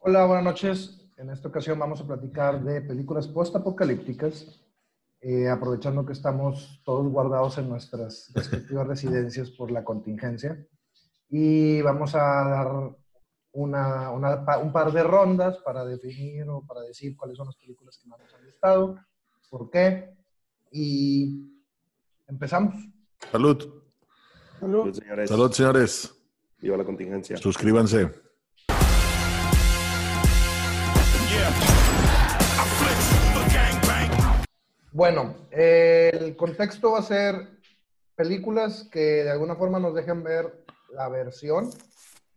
Hola, buenas noches. En esta ocasión vamos a platicar de películas post-apocalípticas, eh, aprovechando que estamos todos guardados en nuestras respectivas residencias por la contingencia. Y vamos a dar una, una un par de rondas para definir o para decir cuáles son las películas que más nos han gustado, por qué. Y empezamos. Salud. Salud, señores. Salud, señores. Viva la contingencia. Suscríbanse. Bueno, eh, el contexto va a ser películas que de alguna forma nos dejen ver la versión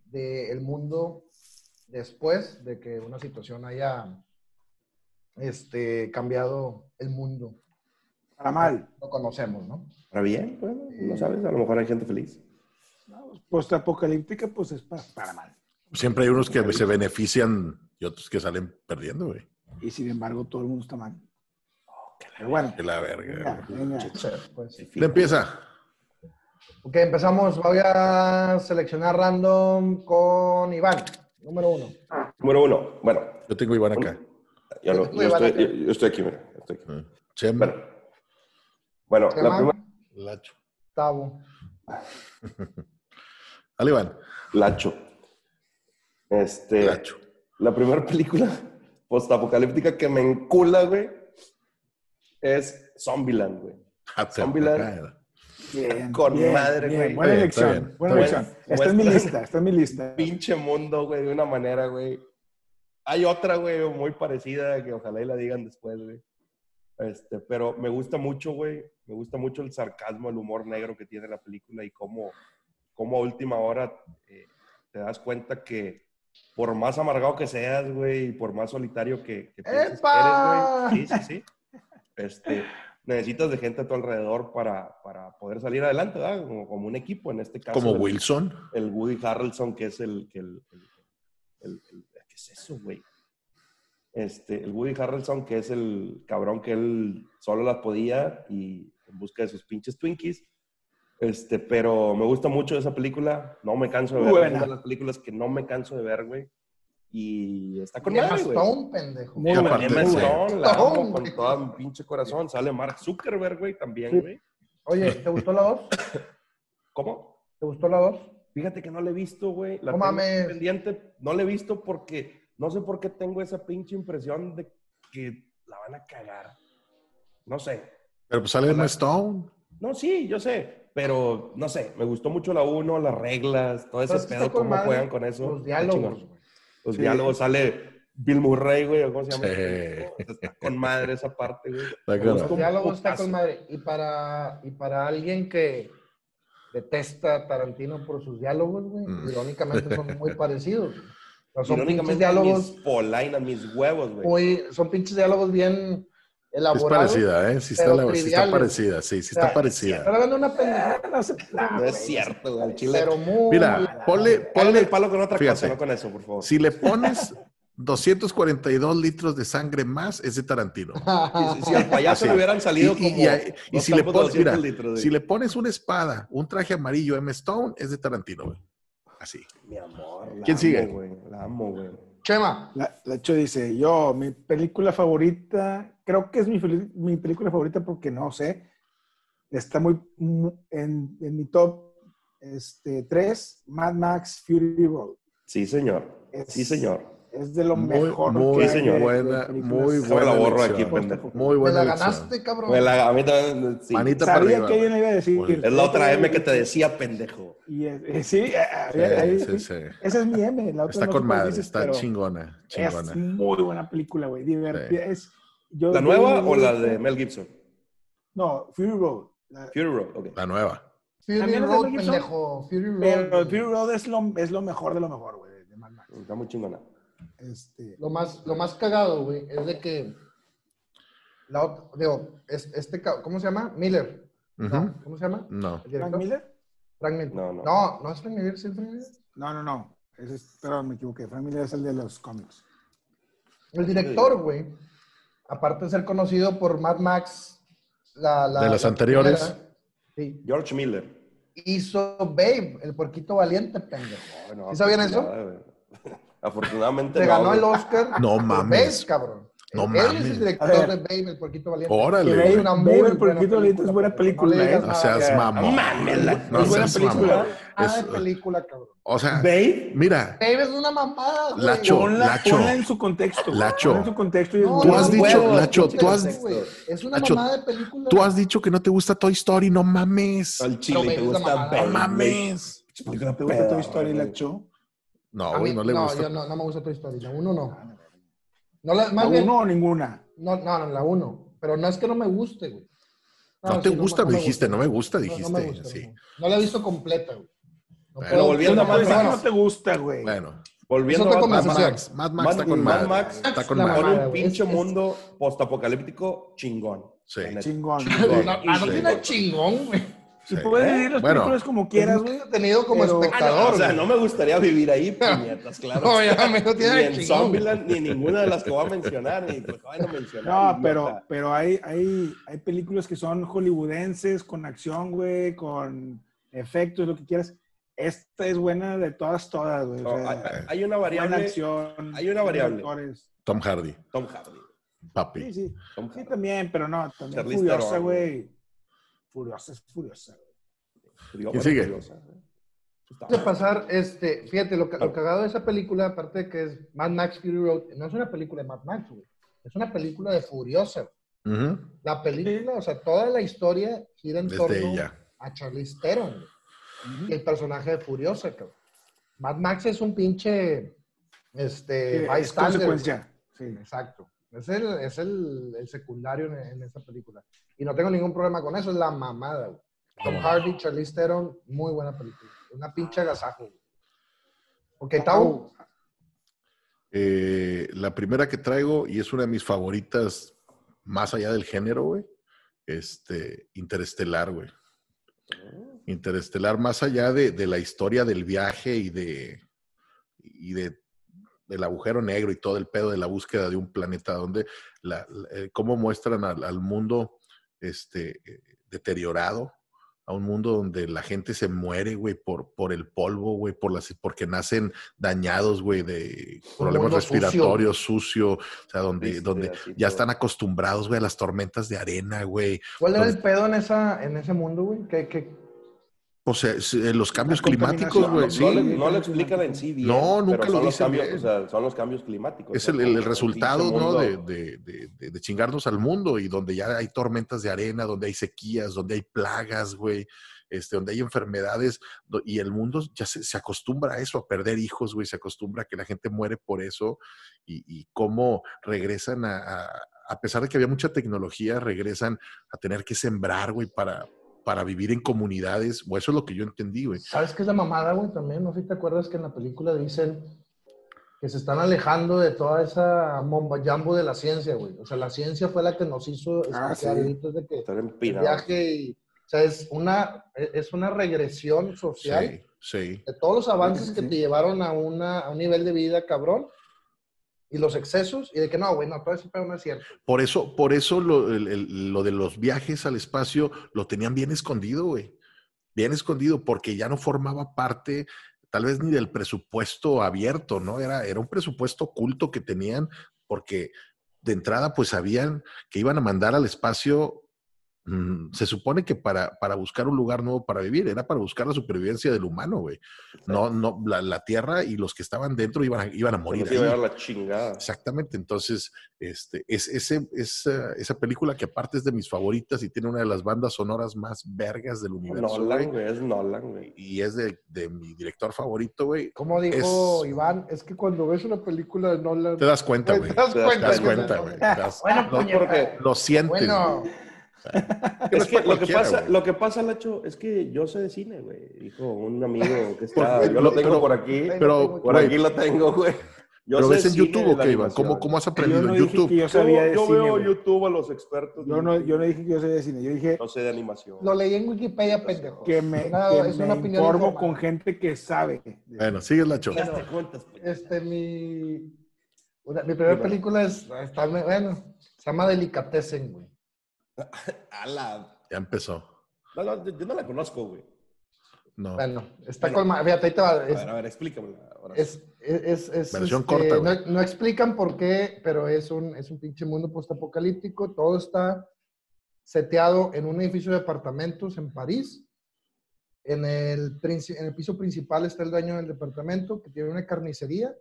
del mundo después de que una situación haya este, cambiado el mundo. Para mal. Lo conocemos, ¿no? ¿Para bien? Bueno, no sabes, a lo mejor hay gente feliz. Postapocalíptica, pues es para, para mal. Siempre hay unos que se benefician y otros que salen perdiendo, güey. Y sin embargo, todo el mundo está mal. Pero bueno, Que la verga. venga, güey. venga. Pues, Le empieza. ok, empezamos. Voy a seleccionar random con Iván, número uno. Número uno. Bueno, Yo tengo Iván acá. yo, no, Tú, yo, Iván, estoy, acá. yo- yo estoy aquí, mira. Estoy aquí. Ah. Chema. Bueno, bueno la primera, Lacho. Tavo. Dale, Iván. Lacho. Este, Lacho. la primera película postapocalíptica que me encula, güey, es Zombieland, güey. Ah, Zombieland. Bien, Con bien, madre, bien. güey. Buena elección. Buena elección. bien. Está en mi lista, está en mi lista. Pinche mundo, güey, de una manera, güey. Hay otra, güey, muy parecida que ojalá y la digan después, güey. Este, pero me gusta mucho, güey. Me gusta mucho el sarcasmo, el humor negro que tiene la película y cómo, cómo a última hora eh, te das cuenta que por más amargado que seas, güey, y por más solitario que, que pienses que ¡Epa! eres, güey. Sí, sí, sí. Este, necesitas de gente a tu alrededor para, para poder salir adelante, ¿verdad? Como, como un equipo, en este caso. Como el- Wilson. el Woody Harrelson, que es el, que el, el- el- el- ¿qué es eso, güey? Este, el Woody Harrelson, que es el cabrón que él solo las podía y en busca de sus pinches Twinkies. Este, pero me gusta mucho esa película, no me canso de ver, Buena. es una de las películas que no me canso de ver, güey. Y está con Emma. Stone, pendejo. Muy Emma sí. Stone, la amo con todo mi pinche corazón. Sale Mark Zuckerberg, güey, también, Sí. güey. Oye, ¿te gustó la dos? ¿Cómo? ¿Te gustó la dos? Fíjate que no la he visto, güey. La No mames. pendiente. No la he visto porque no sé por qué tengo esa pinche impresión de que la van a cagar. No sé. Pero pues sale Emma Stone. No, sí, yo sé. Pero no sé. Me gustó mucho la 1, las reglas, todo ese ¿Sabes qué pedo, cómo madre? juegan con eso. Los diálogos. Los Sí. diálogos. Sale Bill Murray, güey. o ¿Cómo se llama? Sí. Está con madre esa parte, güey. Los diálogos está con madre. Y para, y para alguien que detesta a Tarantino por sus diálogos, güey, Mm. irónicamente son muy parecidos. güey. O sea, son pinches Irónicamente, diálogos mis polainas, mis huevos, güey. muy, son pinches diálogos bien Es elaborados. parecida, ¿eh? Sí está, la- sí está parecida, sí, sí O está sea, parecida. Está hablando una pendejada, No se- no, es cierto, al Chile. pero muy... Mira, ponle, Ponle el palo con otra fíjate. cosa, no con eso, por favor. Si le pones 242 litros de sangre más, es de Tarantino. Si, si al payaso Así. le hubieran salido Y- como. y y si le pones, mira, 200 litros. Si le pones una espada, un traje amarillo M. Stone, es de Tarantino, güey. Así. Mi amor. la ¿Quién amo, sigue? güey, La amo, güey. Chema, La, la Cho dice, yo, mi película favorita, creo que es mi, mi película favorita porque no sé, está muy, mu- en, en mi top este, 3, Mad Max Fury Road. Sí, señor. Es- Sí, señor. Es de lo Muy, mejor. muy que señor. buena, muy buena. la borro aquí, pendejo. Muy me buena la elección. ganaste, cabrón. Güey, la- a mí también. sí. Manita para Sabía arriba. que alguien iba a decir. Muy bien. Es la otra M que te decía, pendejo. Y es- eh, sí, eh, Sí, ahí- sí, sí. esa es mi M. La otra Está no con madre, dices, está chingona, chingona. Es muy buena película, güey. Divertida. Es, yo, ¿La nueva yo- o la de Mel Gibson? No, Fury Road. La- Fury Road, ok. La nueva. Fury ¿También es de Road, pendejo. Fury Road. Pero. Fury Road es lo, es lo mejor de lo mejor, güey, de Mad Max. Está muy chingona. Este, Lo más, lo más cagado, güey, es de que. La, digo, es- este, ¿cómo se llama? Miller. ¿Cómo se llama? No. ¿El ¿Frank? Miller? Frank Miller. No, no. No, no es Frank Miller, ¿sí es Frank Miller? No, no, no. Es, perdón, me equivoqué. Frank Miller es el de los cómics. El director, güey, aparte de ser conocido por Mad Max, la, la- De las la anteriores. primera, sí. George Miller. hizo Babe, el porquito valiente, pendejo. No, no, ¿Sí sabían eso? Afortunadamente. Se no, ganó el Oscar. No mames. Babe, cabrón. No Él mames. es el director ver. de Babe, el porquito valiente. Órale, Que Es güey. Babe- una Babe, muy el buena porquito valiente es buena película, No ¿eh? No seas mames, la- No es buena seas película. mamón. Nada Es- de película, cabrón. o sea, Babe. mira, Babe es una mamada, güey. Lacho, Ponla, Lacho. ponla en su contexto. Lacho. Ponla en su contexto y No, Tú has no, dicho, huevos, Lacho, no tú has-. Es una Lacho, mamada de película. tú has dicho que no te gusta Toy Story, no mames. Al chile Babe te gusta mamada. No Babe, mames. ¿Por qué no te gusta Toy Story, Lacho? No, A güey, mí- no le no, gusta. yo no, no me gusta Toy Story. La uno no. No la, ¿La más bien, uno o ninguna? no, no, no, la uno. Pero no es que no me guste, güey. No te sí, gusta, me dijiste, no me gusta, No, dijiste. No, me gusta, sí. no. No la he visto completa, güey. No Bueno, puedo- volviendo no a Mad Pues Max. no te gusta, güey. Bueno, Volviendo a Mad Mad. Max. Max, Mad Max Mad- está con Mad. Max Está con la. Con mamada, un pinche Es- es- mundo postapocalíptico chingón. Sí. La. Chingón. No, Sí. ah, no tiene chingón, güey. Si Sí. puedes vivir las Bueno. películas como quieras, güey. He tenido como Pero- Ah, no, espectador. o sea, no me gustaría vivir ahí, puñetas, claro. No, ya me no ni tiene en chingón. Zombieland, ni ninguna de las que voy a mencionar, ni pues a mencionar. No, pero, pero hay, hay, hay películas que son hollywoodenses, con acción, güey, con efectos, lo que quieras. Esta es buena de todas, todas, güey. O No, sea, hay, hay una buena variable. acción. hay una variable. actores. Tom Hardy, Tom Hardy. papi. Sí, sí. Tom Sí, Hardy. también, pero no, también Theron, güey. Furiosa es Furiosa, güey. Furió, ¿Quién bueno, sigue? Furiosa, ¿eh? Está Antes de pasar, este, fíjate, lo, ca- Ah. lo cagado de esa película, aparte de que es Mad Max Fury Road, no es una película de Mad Max, güey. Es una película de Furiosa. güey. La película, o sea, toda la historia gira en Desde torno ella. a Charlize Theron, güey. Y el personaje de Furiosa, cabrón. Mad Max es un pinche, este, Sí, es consecuencia. Sí. güey. Exacto. Es el, es el, el secundario en, en esa película. Y no tengo ningún problema con eso, es la mamada, güey. Tom Hardy, Charlize Theron, muy buena película. Una pinche agasajo, güey. Ok, Tau. Eh, la primera que traigo, y es una de mis favoritas más allá del género, güey, este, Interestelar, güey. Interestelar, más allá de, de la historia del viaje y de y de del agujero negro y todo el pedo de la búsqueda de un planeta donde la, la- eh, cómo muestran al, al mundo este eh, deteriorado a un mundo donde la gente se muere, güey, por, por el polvo, güey, por las, porque nacen dañados, güey, de problemas sucio. respiratorios, sucio, o sea, donde, Triste, donde ya todo. están acostumbrados, güey, a las tormentas de arena, güey. ¿Cuál era el pedo en, esa, en ese mundo, güey? ¿Qué, qué? O sea, eh, los cambios climáticos, güey, No, sí. no no le explican en sí bien. No, nunca lo dicen cambios, bien. o sea, son los cambios climáticos. Es el, resultado, ¿no? De, de- de- chingarnos al mundo y donde ya hay tormentas de arena, donde hay sequías, donde hay plagas, güey, este, donde hay enfermedades y el mundo ya se, se acostumbra a eso, a perder hijos, güey, se acostumbra a que la gente muere por eso y, y cómo regresan a, a, a pesar de que había mucha tecnología, regresan a tener que sembrar, güey, para, para vivir en comunidades, o eso es lo que yo entendí, güey. ¿Sabes qué es la mamada, güey? También, no sé si te acuerdas que en la película dicen que se están alejando de toda esa momba jambo de la ciencia, güey. O sea, la ciencia fue la que nos hizo Ah, sí. que Estar el viaje y, o sea, es una, es una regresión social Sí, sí. de todos los avances Sí, sí, que te llevaron a, una, a un nivel de vida cabrón y los excesos y de que no, güey, no, todo ese pedo no es cierto. Por eso, por eso lo, lo de los viajes al espacio lo tenían bien escondido, güey. Bien escondido, porque ya no formaba parte, tal vez ni del presupuesto abierto, ¿no? Era, era un presupuesto oculto que tenían, porque de entrada, pues sabían que iban a mandar al espacio. Mm, se supone que para, para buscar un lugar nuevo para vivir, era para buscar la supervivencia del humano, güey. No, no, la, la Tierra y los que estaban dentro iban a, iban a morir. iba a la chingada. Exactamente, entonces, este, es, ese, esa, esa película que aparte es de mis favoritas y tiene una de las bandas sonoras más vergas del universo, Nolan, güey, es Nolan, güey. y es de, de mi director favorito, güey. Como dijo Es- Iván, es que cuando ves una película de Nolan, Te das cuenta, güey. te das cuenta. güey. Bueno, lo, puñeta. porque- lo sientes. Bueno, Es que lo que, pasa, lo que pasa, Lacho, es que yo sé de cine, güey. Dijo un amigo que está. Yo lo pero- tengo por aquí. Pero, Por güey, aquí lo tengo, güey. Yo ¿pero sé ves en YouTube o qué, Iván? ¿Cómo, ¿Cómo has Yo aprendido no en dije YouTube? que yo Yo, sabía de yo cine, veo. YouTube a los expertos. Yo no, yo no dije que yo sabía de cine. Yo dije No sé de animación. lo leí en Wikipedia, pendejo. que me, Una- que es me una opinión informo con gente que sabe. Bueno, sigue la te cuentas, pues. Este, mi, una- mi primera película es, está, bueno, se llama Delicatessen, güey. A la... Ya empezó. No, no, yo no la conozco, güey. No. Bueno, está Bueno. con... ma- Fíjate, ahí te va. A Es, ver, a ver, explícamela. ahora. es, es, es- Versión este, corta, no, güey. no explican por qué, pero es un, es un pinche mundo postapocalíptico. Todo está seteado en un edificio de apartamentos en París. En el, en el piso principal está el dueño del departamento que tiene una carnicería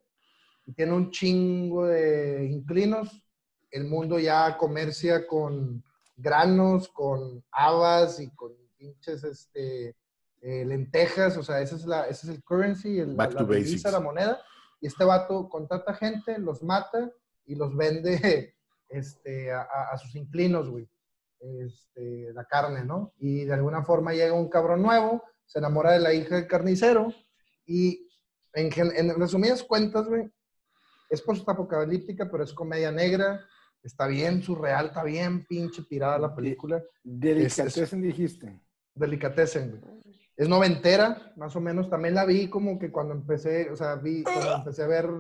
y tiene un chingo de inquilinos. El mundo ya comercia con granos, con habas y con pinches este, eh, lentejas. O sea, ese es, la, ese es el currency, el, Back la, la divisa, basics. la moneda. Y este vato contrata gente, los mata y los vende este, a, sus inclinos, güey. Este, la carne, ¿no? Y de alguna forma llega un cabrón nuevo, se enamora de la hija del carnicero y en resumidas cuentas, güey, es postapocalíptica, pero es comedia negra. Está bien surreal, está bien pinche tirada la película. Delicatessen dijiste. Delicatessen. Es noventera, más o menos. También la vi como que cuando empecé, o sea, vi cuando empecé a ver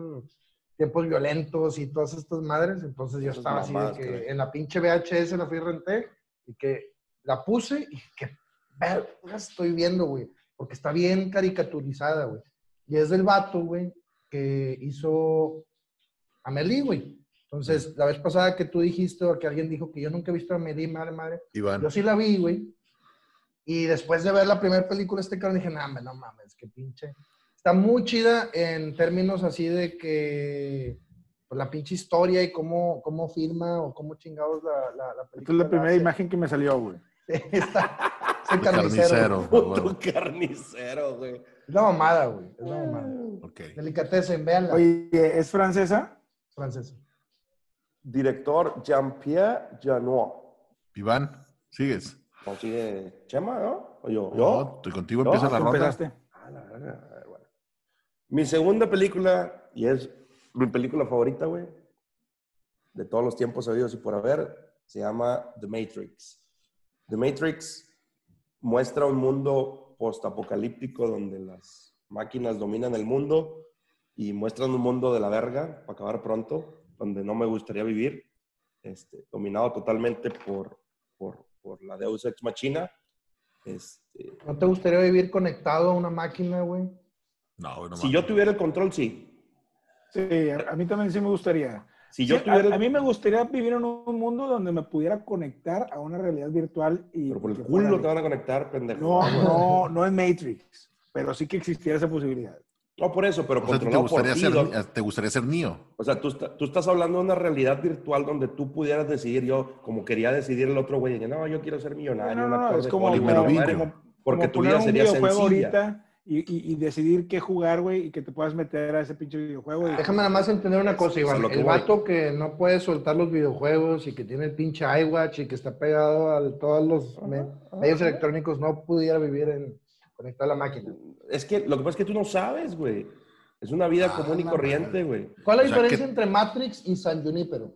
tiempos violentos y todas estas madres. Entonces yo estaba así de que en la pinche VHS la fui renté y que la puse y que verga estoy viendo, güey. Porque está bien caricaturizada, güey. Y es del vato, güey, que hizo Amelie, güey. Entonces, la vez pasada que tú dijiste o que alguien dijo que yo nunca he visto a Amelie, madre, madre, Iván. yo sí la vi, güey. Y después de ver la primera película, este cabrón dije, no, hombre, no mames, qué pinche. Está muy chida en términos así de que pues, la pinche historia y cómo, cómo filma o cómo chingados la, la, la Esta película. es la la primera hace. imagen que me salió, güey. Está, es carnicero. Puto carnicero, güey. Es la mamada, güey. Es la mamada. Ok. Delicatessen, véanla. Oye, ¿es francesa? Francesa. Director Jean-Pierre Janois. Iván, sigues. ¿Cómo sigue Chema, no? ¿O yo? No, estoy contigo empieza la ¿Tú ronda. Ah, la verga. A ver, bueno. Mi segunda película, y es mi película favorita, güey, de todos los tiempos sabidos y por haber, se llama The Matrix. The Matrix muestra un mundo postapocalíptico donde las máquinas dominan el mundo y muestran un mundo de la verga para acabar pronto, donde no me gustaría vivir, este, dominado totalmente por, por, por la Deus Ex Machina. Este, ¿No te gustaría vivir conectado a una máquina, güey? No, no si yo tuviera el control, sí. Sí, a, a mí también sí me gustaría. Si yo Sí, tuviera a, el- a mí me gustaría vivir en un mundo donde me pudiera conectar a una realidad virtual y... Pero por el culo te van a conectar, pendejo. No, no, no en Matrix, pero sí que existiera esa posibilidad. No por eso, pero O sea, ¿te controlado por gustaría, ti. ser, don- te gustaría ser Neo? O sea, tú, está- tú estás hablando de una realidad virtual donde tú pudieras decidir, yo, como quería decidir el otro güey, que no, yo quiero ser millonario. No, no, no, es como, como- como- Porque como tu poner vida un sería videojuego sencilla. ahorita y, y- y decidir qué jugar, güey, y que te puedas meter a ese pinche videojuego. y- Déjame nada más entender una cosa, Iván. lo que El voy. vato que no puede soltar los videojuegos y que tiene el pinche iWatch y que está pegado a todos los medios electrónicos no pudiera vivir en conectado a la máquina. Es que lo que pasa es que tú no sabes, güey. Es una vida Ah, común y corriente, güey. ¿Cuál es O la sea, diferencia que- entre Matrix y San Junipero?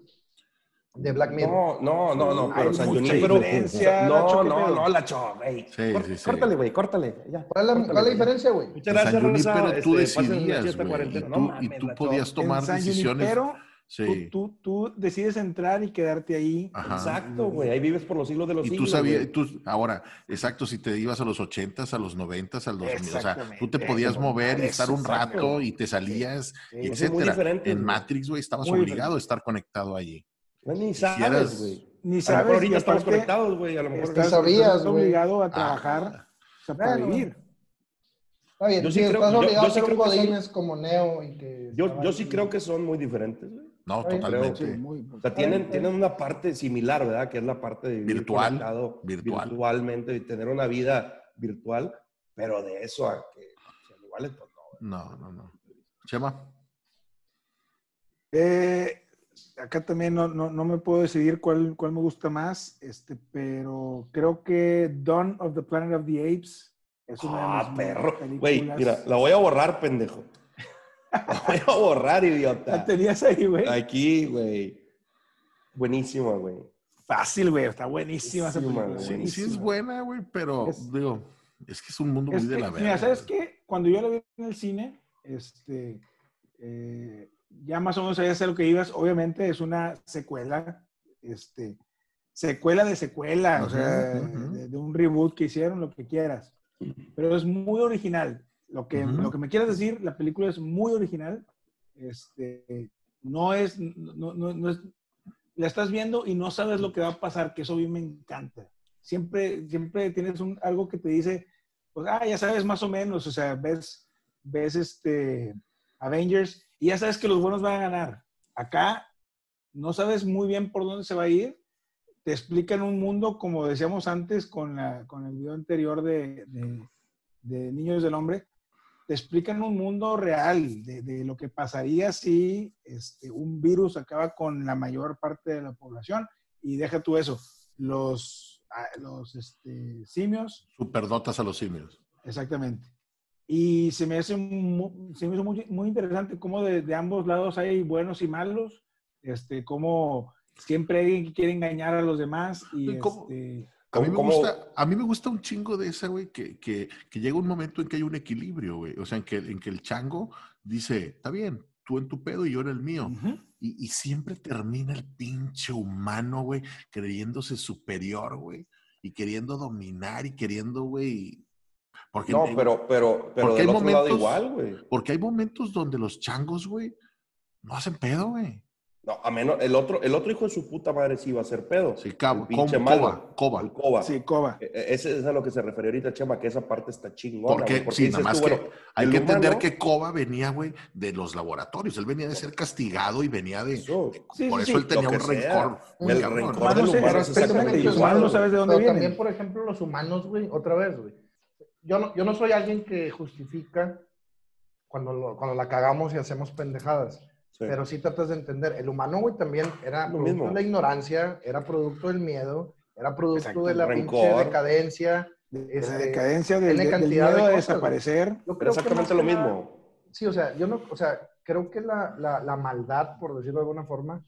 De Black Mirror. No, no, no, no, pero Hay San Junipero. diferencia, No, Nacho, ¿qué no, no, la cho, güey. Sí, sí, sí. Córtale, güey, córtale. Ya, ¿Cuál es la, córtale, cuál es la diferencia, güey? Muchas gracias, San Rosa. Junipero tú Este, decidías, güey, y cuarentena. No tú, y mames, tú podías tomar decisiones. Junipero, Sí. tú, tú, tú decides entrar y quedarte ahí. Ajá. Exacto, güey. Ahí vives por los siglos de los Y tú sabías, tú, ahora, exacto, si te ibas a los 80s, a los 90s, al 2000, o sea, tú te podías Eso, mover y estar un exacto. rato y te salías, Sí, y eso es muy etcétera. diferente, En. Matrix, güey, estabas Muy obligado a estar conectado allí. No, ni sabes, güey. Ni A lo sabes mejor ahorita y estamos conectados, güey. A lo mejor. estás, sabías, estás güey. obligado a Ah. trabajar o sea, para Bueno, vivir. Está bien, Yo sí, sí creo- estás yo- obligado yo sí a ser un creo que son- godines como Neo y que... Yo, estaba yo sí ahí. creo que son muy diferentes, güey. No, totalmente. Creo, Sí, muy- O sea, tienen, tienen una parte similar, ¿verdad? Que es la parte de vivir Virtual, virtualmente y tener una vida virtual, pero de eso a que sean iguales, pues no. No, no, no. Chema, Eh, acá también no, no, no me puedo decidir cuál, cuál me gusta más, este, pero creo que Dawn of the Planet of the Apes es una Ah, de mis perro. películas. Güey, mira, la voy a borrar, pendejo. La voy a borrar, La idiota. tenías ahí, güey. Aquí, güey. Buenísima, güey. Fácil, güey. Está buenísima esa Buenísima, película. güey. sí, sí es buena, güey, pero Es- digo, es que es un mundo muy de la verga. mira, ¿sabes qué? Cuando yo la vi en el cine, este, eh, ya más o menos sabías a lo que ibas. Obviamente es una secuela, este, secuela de secuela, o sea, Ujú, ujú. de, de un reboot que hicieron, lo que quieras. pero es muy original. Lo que, lo que me quieres decir, la película es muy original. Este, no es, no, no- no es, la estás viendo y no sabes lo que va a pasar, que eso a mí me encanta. Siempre, siempre tienes un, algo que te dice, pues, ah, ya sabes más o menos, o sea, ves, ves este Avengers y ya sabes que los buenos van a ganar. Acá no sabes muy bien por dónde se va a ir. Te explican un mundo, como decíamos antes con, la, con el video anterior de, de, de Niños del Hombre, te explican un mundo real de, de lo que pasaría si este, un virus acaba con la mayor parte de la población. Y deja tú eso, los, ah, los este, simios Superdotas a los simios. Exactamente. Y se me hace mu- se me hizo muy, muy interesante cómo de, de ambos lados hay buenos y malos, este, cómo siempre hay alguien que quiere engañar a los demás y este, A mí, me ¿Cómo- gusta, a mí me gusta un chingo de esa, güey, que, que, que llega un momento en que hay un equilibrio, güey. O sea, en que, en que el chango dice, está bien, tú en tu pedo y yo en el mío. Y, y siempre termina el pinche humano, güey, creyéndose superior, güey. Y queriendo dominar y queriendo, güey. Porque, No, pero, pero, pero Porque del hay otro lado momentos- igual, güey. porque hay momentos donde los changos, güey, no hacen pedo, güey. No, a menos, el otro, el otro hijo de su puta madre sí iba a ser pedo. Sí, cabo, El pinche com- malo. coba, coba. El coba. sí, Coba. E- e- Ese es a lo que se refiere ahorita, Chema, que esa parte está chingona. Porque, sí, nada más tú, que bueno, hay que entender humano- que Coba venía, güey, de los laboratorios. Él venía de ser castigado y venía de. Eso. Sí, por sí, eso sí, él tenía un sea. rencor. El cabrón. rencor del humano exactamente, igual igual. no sabes de dónde Pero vienen. también, por ejemplo, los humanos, güey, otra vez, güey. Yo no, yo no soy alguien que justifica cuando, lo- cuando la cagamos y hacemos pendejadas. Sí. Pero sí tratas de entender. El humano, güey, también era Lo producto mismo. de la ignorancia, era producto del miedo, era producto Exacto, de la el pinche rencor. decadencia. De, de Este, la decadencia del, del cantidad de miedo a cosas, desaparecer. Pero exactamente lo mismo. Sí, o sea, yo no, o sea, creo que la, la, la maldad, por decirlo de alguna forma,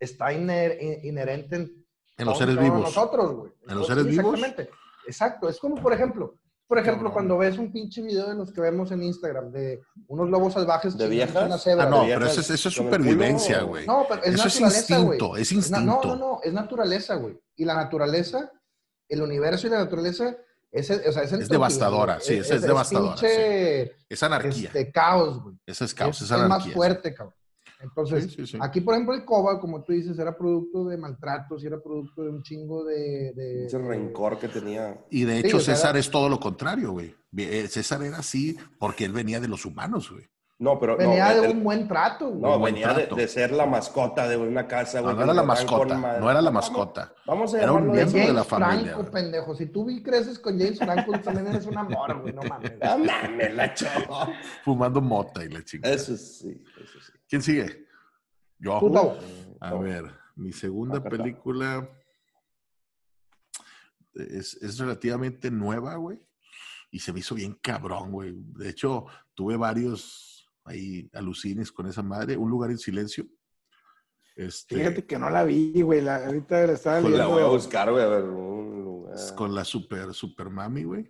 está iner- in- inherente en, En los seres vivos. nosotros, güey. ¿En los Sí, seres vivos? Exactamente. Exacto. Es como, por ejemplo, por ejemplo, cuando ves un pinche video de los que vemos en Instagram de unos lobos salvajes ¿De viejas? una cebra, Ah, no, güey. pero eso es, eso es supervivencia, güey. No, pero es Eso es naturaleza, güey. instinto, es Es instinto. No, no, no, es naturaleza, güey. Y la naturaleza, el universo y la naturaleza, es, o sea, es, entropía, devastadora, güey. sí, esa es devastadora, pinche, Es anarquía. este, caos, güey. Esa es caos, es, es es más anarquía. fuerte, cabrón. Entonces, Sí, sí, sí. aquí, por ejemplo, el COBA, como tú dices, era producto de maltratos y era producto de un chingo de... de- Ese rencor que tenía. Y de hecho, César era- es todo lo contrario, güey. Eh, César era así porque él venía de los humanos, güey. No, pero. Venía no, de el- un buen trato, güey. No, venía de, trato. de ser la mascota de una casa, No, güey. no que era la mascota, no era la mascota. Vamos a Era un llamarlo De de miembro de James la familia, Franco, güey. pendejo. Si tú vi creces con James Franco, tú también eres un amor, güey. No mames. No mames, la chava. Fumando mota y la chingada. Eso sí, eso sí. ¿Quién sigue? Yo. Tavo. A ver, mi segunda película es, es relativamente nueva, güey. Y se me hizo bien cabrón, güey. De hecho, tuve varios ahí alucines con esa madre. Un lugar en silencio. Este, Fíjate que no la vi, güey. La, ahorita la estaba Pues la viendo. voy a buscar, güey, a ver. Un lugar. con la super, super mami, güey.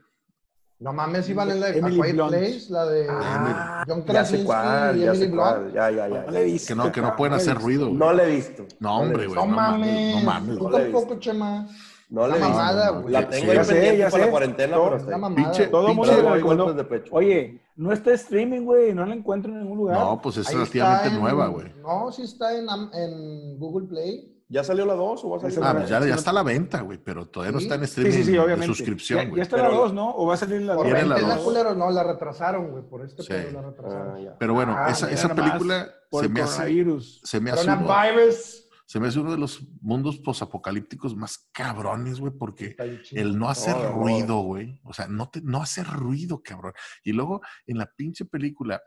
No mames, iban en la de Emily Quiet Blunt. Place, la de Ah, John ya sé Krasinski cuál, y ya Emily sé Blunt. cuál. Ya, ya, ya. No la he visto. Que no, que no pueden hacer ruido. güey. No la he visto. No, hombre, güey. No no mames, no mames, Tú tampoco. Chema. No la he visto. mamada, no, güey. La tengo sí. Ya sé, pendiente ya para la cuarentena, pero ahí. mamada. Pinche- Todo mundo de pecho. Oye, no está streaming, güey. No la encuentro en ningún lugar. No, pues es relativamente está en- nueva, güey. No, sí está en Google Play. ¿Ya salió la 2 o va a salir la Ah, no pues dos? ya, ya está a la venta, güey, pero todavía no Sí. está en sí, streaming sí, sí, de obviamente. suscripción, ya, güey. ya está Pero la la- 2, ¿no? ¿O va a salir la Por 2? Viene la la culero, no, la retrasaron, güey. Por este Sí. pedo la retrasaron. Ah, ya. Pero bueno, Ah, esa, película Por se el me, hace, se, me hace uno, Coronavirus. se me hace uno de los mundos posapocalípticos más cabrones, güey, porque el no hacer ruido, güey. O sea, no, te, no hacer ruido, cabrón. Y luego en la pinche película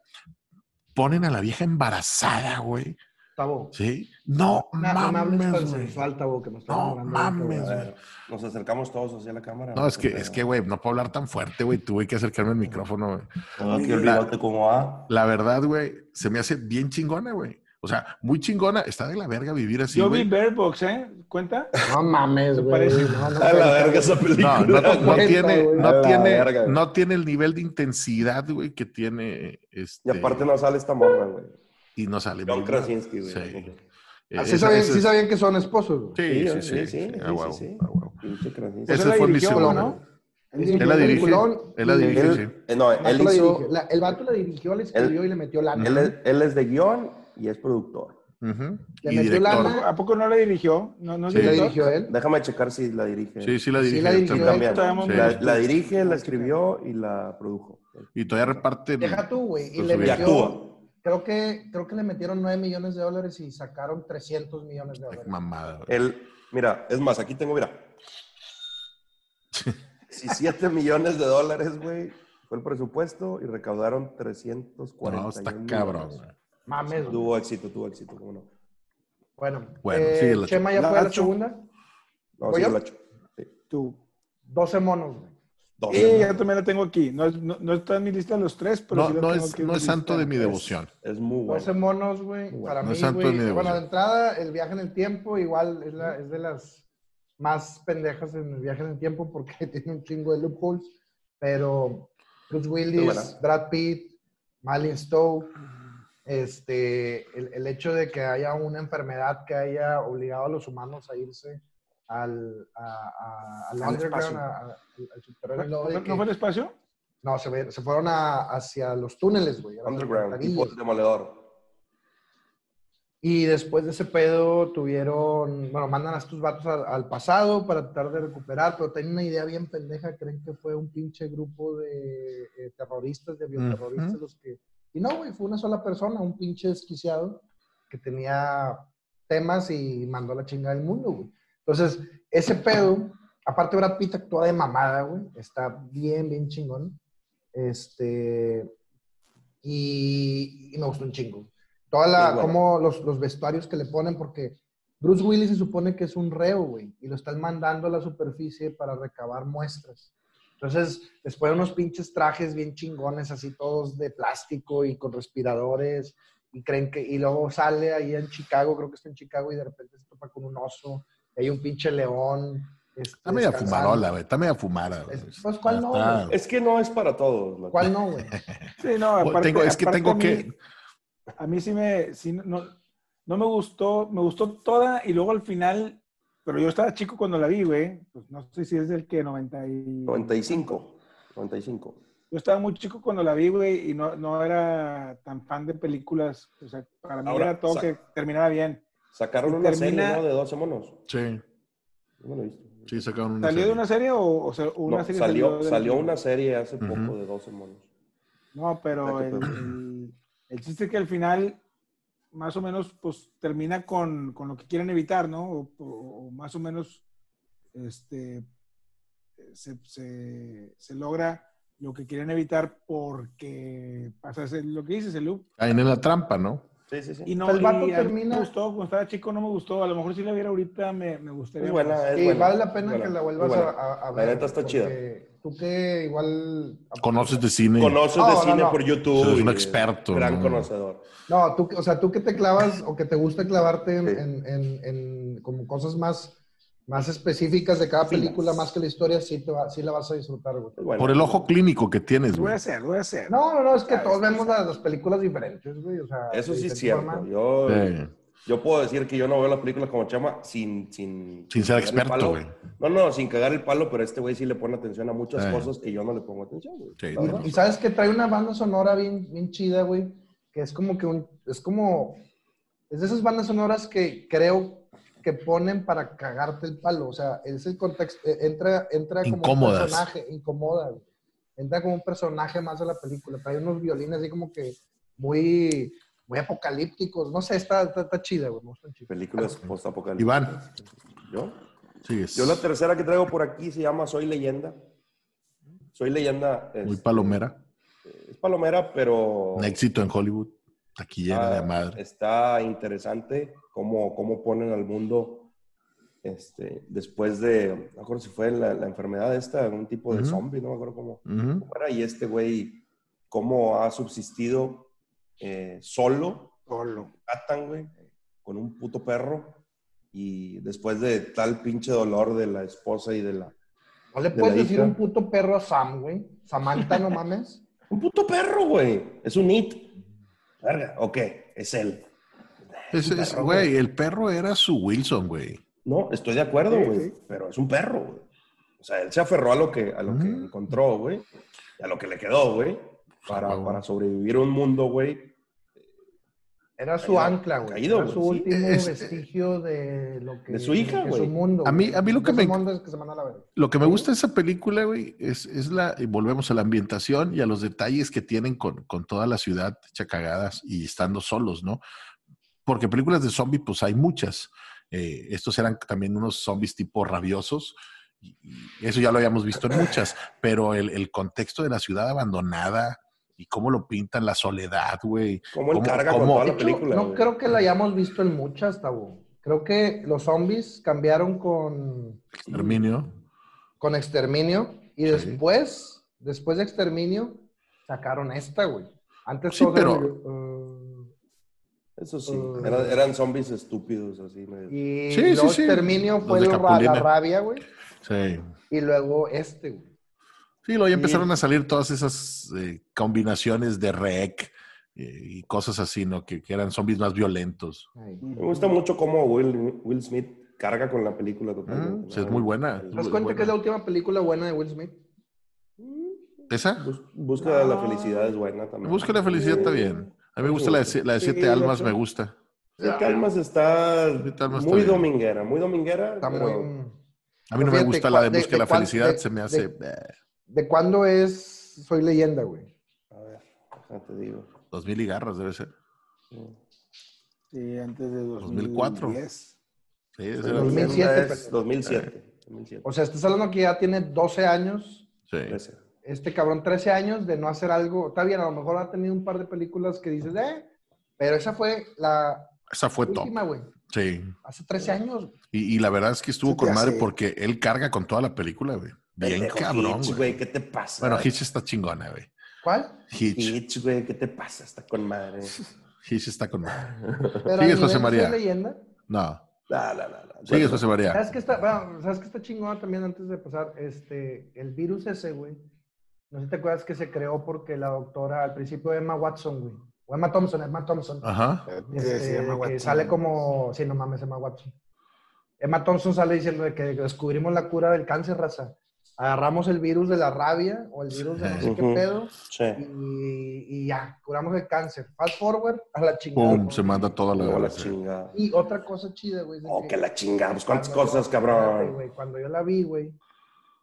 ponen a la vieja embarazada, güey. ¿Sí? No, No, no mames, sensual, Tavo, que está No mames, nos acercamos todos hacia la cámara. No, es que, es que, güey, no puedo hablar tan fuerte, güey. Tuve que acercarme al micrófono, güey. Ah, que el bigote como va. La verdad, güey, se me hace bien chingona, güey. O sea, muy chingona. Está de la verga vivir así, Yo vi güey. Bird Box, ¿eh? ¿Cuenta? No mames, ¿Te güey. parece? No, no A la verga esa película. No, no, no cuenta, tiene, no tiene, verga, no tiene el nivel de intensidad, güey, que tiene este. Y aparte no sale esta morra, güey. Y no sale. John. Krasinski, güey. Sí. Ah, Eh, Sí esa- sabían, esa sí sabían que son esposos, güey. Sí, sí, Sí, sí, sí, sí, sí, a sí, sí. Esa la fue mi segundo. ¿no? Él Él dirigió la el dirige. Él la dirige. Él, sí. eh, no, él la hizo. dirigió, la- el vato la dirigió, le escribió y le metió lana. Él es, él es de guion y es productor. Ujú. Le Y metió director. lana. ¿A poco no la dirigió? ¿No, no Sí. ¿La dirigió él? Déjame checar si la dirige. Sí, sí la Sí dirige. la él dirigió también. él. También. También. La, la dirige, la escribió y la produjo. Y todavía reparte. Deja tú, güey. Y Pues le sí. Y metió, actúa. Creo que, creo que le metieron 9 millones de dólares y sacaron 300 millones de Ay, dólares. Mamada. güey. Él, mira, es más, aquí tengo, mira. 17 millones de dólares, güey. Fue el presupuesto y recaudaron 340. No, está cabrón. güey. Mames. güey. Tuvo éxito, tuvo éxito, cómo no. Bueno, Bueno, eh, Chema ya La fue a la segunda. No, ¿Voy sí, yo? lo ha hecho. Sí. Tú. 12 monos, güey. Sí, ya también la tengo aquí. No, es- no, no está en mi lista de los tres, pero No, sí la no tengo es, aquí no es santo de mi Es- devoción. Es, muy 12 bueno. monos, güey. Muy Para bueno. No mí, es santo de mi Bueno, devoción. de entrada, el viaje en el tiempo igual es, la- es de las más pendejas en el viaje en el tiempo porque tiene un chingo de loopholes. Pero Bruce Es. Willis, Brad Pitt, Malin Stowe, este, el, el hecho de que haya una enfermedad que haya obligado a los humanos a irse al, a, a- al Al underground, espacio. a- al- subterráneo, ¿No, no fue el espacio? no, se, ve- se fueron a- hacia los túneles, güey. Underground, tipo demoledor. Y después de ese pedo tuvieron, bueno, mandan a estos vatos al, al pasado para tratar de recuperar, pero tienen una idea bien pendeja, creen que fue un pinche grupo de eh, terroristas, de bioterroristas los que... Y no, güey, fue una sola persona, un pinche desquiciado que tenía temas y mandó a la chingada del mundo, güey. Entonces, ese pedo, aparte Brad Pitt actúa de mamada, güey, está bien, bien chingón. Este, y, y me gustó un chingo. Toda la, bueno. como los, los vestuarios que le ponen, porque Bruce Willis se supone que es un reo, güey, y lo están mandando a la superficie para recabar muestras. Entonces, les ponen unos pinches trajes bien chingones, así todos de plástico y con respiradores, y creen que, y luego sale ahí en Chicago, creo que está en Chicago, y de repente se topa con un oso, hay un pinche león. este, Está media fumarola, güey. Está media fumada. güey. Es- pues, ¿cuál no, Está-? Es que no es para todos. loco. ¿Cuál no, güey? Sí, no, aparte, Tengo- es que tengo a mí- que. A mí sí me, sí, no, no me gustó, me gustó toda y luego al final, pero yo estaba chico cuando la vi, güey, pues no sé si es del que 90 y... 95. 95. Yo estaba muy chico cuando la vi, güey, y no, no era tan fan de películas, o sea, para mí Ahora, era todo que terminara bien. Sacaron una termina- serie, ¿no? De 12 monos. Sí, no lo he visto. sí, sacaron una. ¿Salió de una serie o, o sea, o una No, serie salió, de- salió una serie hace poco de 12 monos. No, pero el, el- el chiste es que al final, más o menos, pues termina con, con lo que quieren evitar, ¿no? O, o- o más o menos, este, se, se- se logra lo que quieren evitar porque pasa a ser lo que dices, el loop. Caen en la trampa, ¿no? Sí, sí, sí. Y no, El vato y termina- me gustó, cuando estaba chico no me gustó. A lo mejor si la viera ahorita me, me gustaría. Es buena, más. es Sí, buena. vale la pena Buena, que la vuelvas buena. a, a- a La ver. neta está chida. Tú que igual... Conoces de cine. Conoces No, de no, cine no. por YouTube. Eres un experto, Gran ¿no? conocedor. No, tú, que- o sea, tú que te clavas o que te gusta clavarte en, Sí. en- en- en como cosas más, más específicas de cada película, más que la historia, sí, te va- sí la vas a disfrutar, güey. Es buena. Por el ojo clínico que tienes, Lo voy a güey. hacer, voy a hacer. No, no, no, es que todos es que vemos las, las películas diferentes, güey. O sea, Eso sí es cierto. forma. Yo, Sí. yo puedo decir que yo no veo las películas como Chama sin... Sin, Sin ser experto, palo. güey. No, no, sin cagar el palo, pero este güey sí le pone atención a muchas Sí. cosas que yo no le pongo atención, güey. Sí, verdad. Y sabes que trae una banda sonora bien, bien chida, güey, que es como que un, es como, es de esas bandas sonoras que creo que ponen para cagarte el palo, o sea, es el contexto, eh, entra, entra como Incómodas. un personaje, incomoda, güey. entra como un personaje más de la película, trae unos violines así como que muy, muy apocalípticos, no sé, está, está, está chida, güey. Películas post-apocalípticas. Iván. ¿Yo? Sigues. Yo la tercera que traigo por aquí se llama Soy Leyenda. Soy Leyenda. Muy este, palomera. Es palomera, pero... Un éxito en Hollywood. Taquillera Ah, de madre. Está interesante cómo, cómo ponen al mundo este, después de, no me acuerdo si fue la, la enfermedad esta, un tipo de Ujú. zombie, no me acuerdo cómo, Ujú. cómo era, y este güey, cómo ha subsistido eh, solo, Solo. atan, güey, con un puto perro, y después de tal pinche dolor de la esposa y de la... No le De puedes decir hija. un puto perro a Sam, güey, Samantha, no mames. Un puto perro, güey, es un it. Verga, ok, es él. Es- perro, güey, el perro era su Wilson, güey. No, estoy de acuerdo, Sí, güey, sí. pero es un perro, güey. O sea, él se aferró a lo que, a lo que encontró, güey. A lo que le quedó, güey. Para, para sobrevivir a un mundo, güey. Era su Caído, ancla, güey. caído, Era su sí. último Es- vestigio de lo que... De su hija, de güey. su mundo. A mí- a mí lo que me- es que se manda a la. Lo que me gusta de esa película, güey, es, es la, y volvemos a la ambientación y a los detalles que tienen con, con toda la ciudad hecha cagadas y estando solos, ¿no? Porque películas de zombies, pues hay muchas. Eh, estos eran también unos zombies tipo rabiosos. Y, y eso ya lo habíamos visto en muchas, pero el, el contexto de la ciudad abandonada y cómo lo pintan, la soledad, güey. Cómo él ¿Cómo- carga cómo- con toda De la hecho, película. no creo que la hayamos visto en muchas, Tabú. Creo que los zombies cambiaron con, Exterminio. con Exterminio y Sí. después, después de Exterminio, sacaron esta, güey. Antes Sí, eran pero- medio, Eso sí. Uh, Era- eran zombies estúpidos, así. medio- uh, y Sí, sí. Exterminio fue la rabia, güey. Sí. Y luego este, güey. Sí, luego ya Sí. empezaron a salir todas esas eh, combinaciones de rec eh, y cosas así, ¿no? Que, que eran zombies más violentos. Me gusta mucho cómo Will, Will Smith carga con la película totalmente. Mm, pues es muy buena. ¿Te das cuenta buena. que es la última película buena de Will Smith? ¿Esa? Bus- Búsqueda de la felicidad es buena también. Busca la felicidad, está bien. A mí me gusta la de, la de Sí, Siete Almas, me gusta. Siete Almas está Siete Almas está muy dominguera, muy dominguera. Está pero- muy... A mí no me Fíjate, gusta la de Busca la de cuán- felicidad, de- se me hace... de- eh, ¿De cuándo es Soy Leyenda, güey? A ver, ya te digo. Dos mil y garras debe ser. Sí, antes de 2004. 2010. Sí, ese Pero era- 2007, Es pero- 2007. 2007. O sea, estás hablando que ya tiene 12 años, sí. Este cabrón 13 años de no hacer algo. Está bien, a lo mejor ha tenido un par de películas que dices, eh, pero esa fue la Esa fue última, güey. Sí. Hace 13 años. Y, y la verdad es que estuvo con madre hace- porque él carga con toda la película, güey. Bien Pendejo cabrón, Hitch, güey. ¿Qué te pasa? Bueno, Hitch está chingona, güey. ¿Cuál? Hitch. Hitch, güey, ¿qué te pasa? Está con madre. Hitch está con madre. Pero Sigues, José María. Leyenda. No. No, no, no, no. Sigues, José María. ¿Sabes qué está, bueno, ¿sabes qué está chingón también antes de pasar? Este, el virus ese, güey. No sé si te acuerdas que se creó porque la doctora, al principio Emma Watson, güey. O Emma Thompson, Emma Thompson. Ajá. Este, llama que Watson. sale como, sí, no mames, Emma Watson. Emma Thompson sale diciendo de que descubrimos la cura del cáncer, raza. Agarramos el virus de la rabia o el virus de no sé qué pedo Sí. y, y ya, curamos el cáncer. Fast forward a la chingada. Pum, se manda toda la la sí. chingada. Y otra cosa chida, güey. es Oh, que la chingada. Pues cuántas cuando cosas, yo- cabrón. güey, Cuando yo la vi, güey,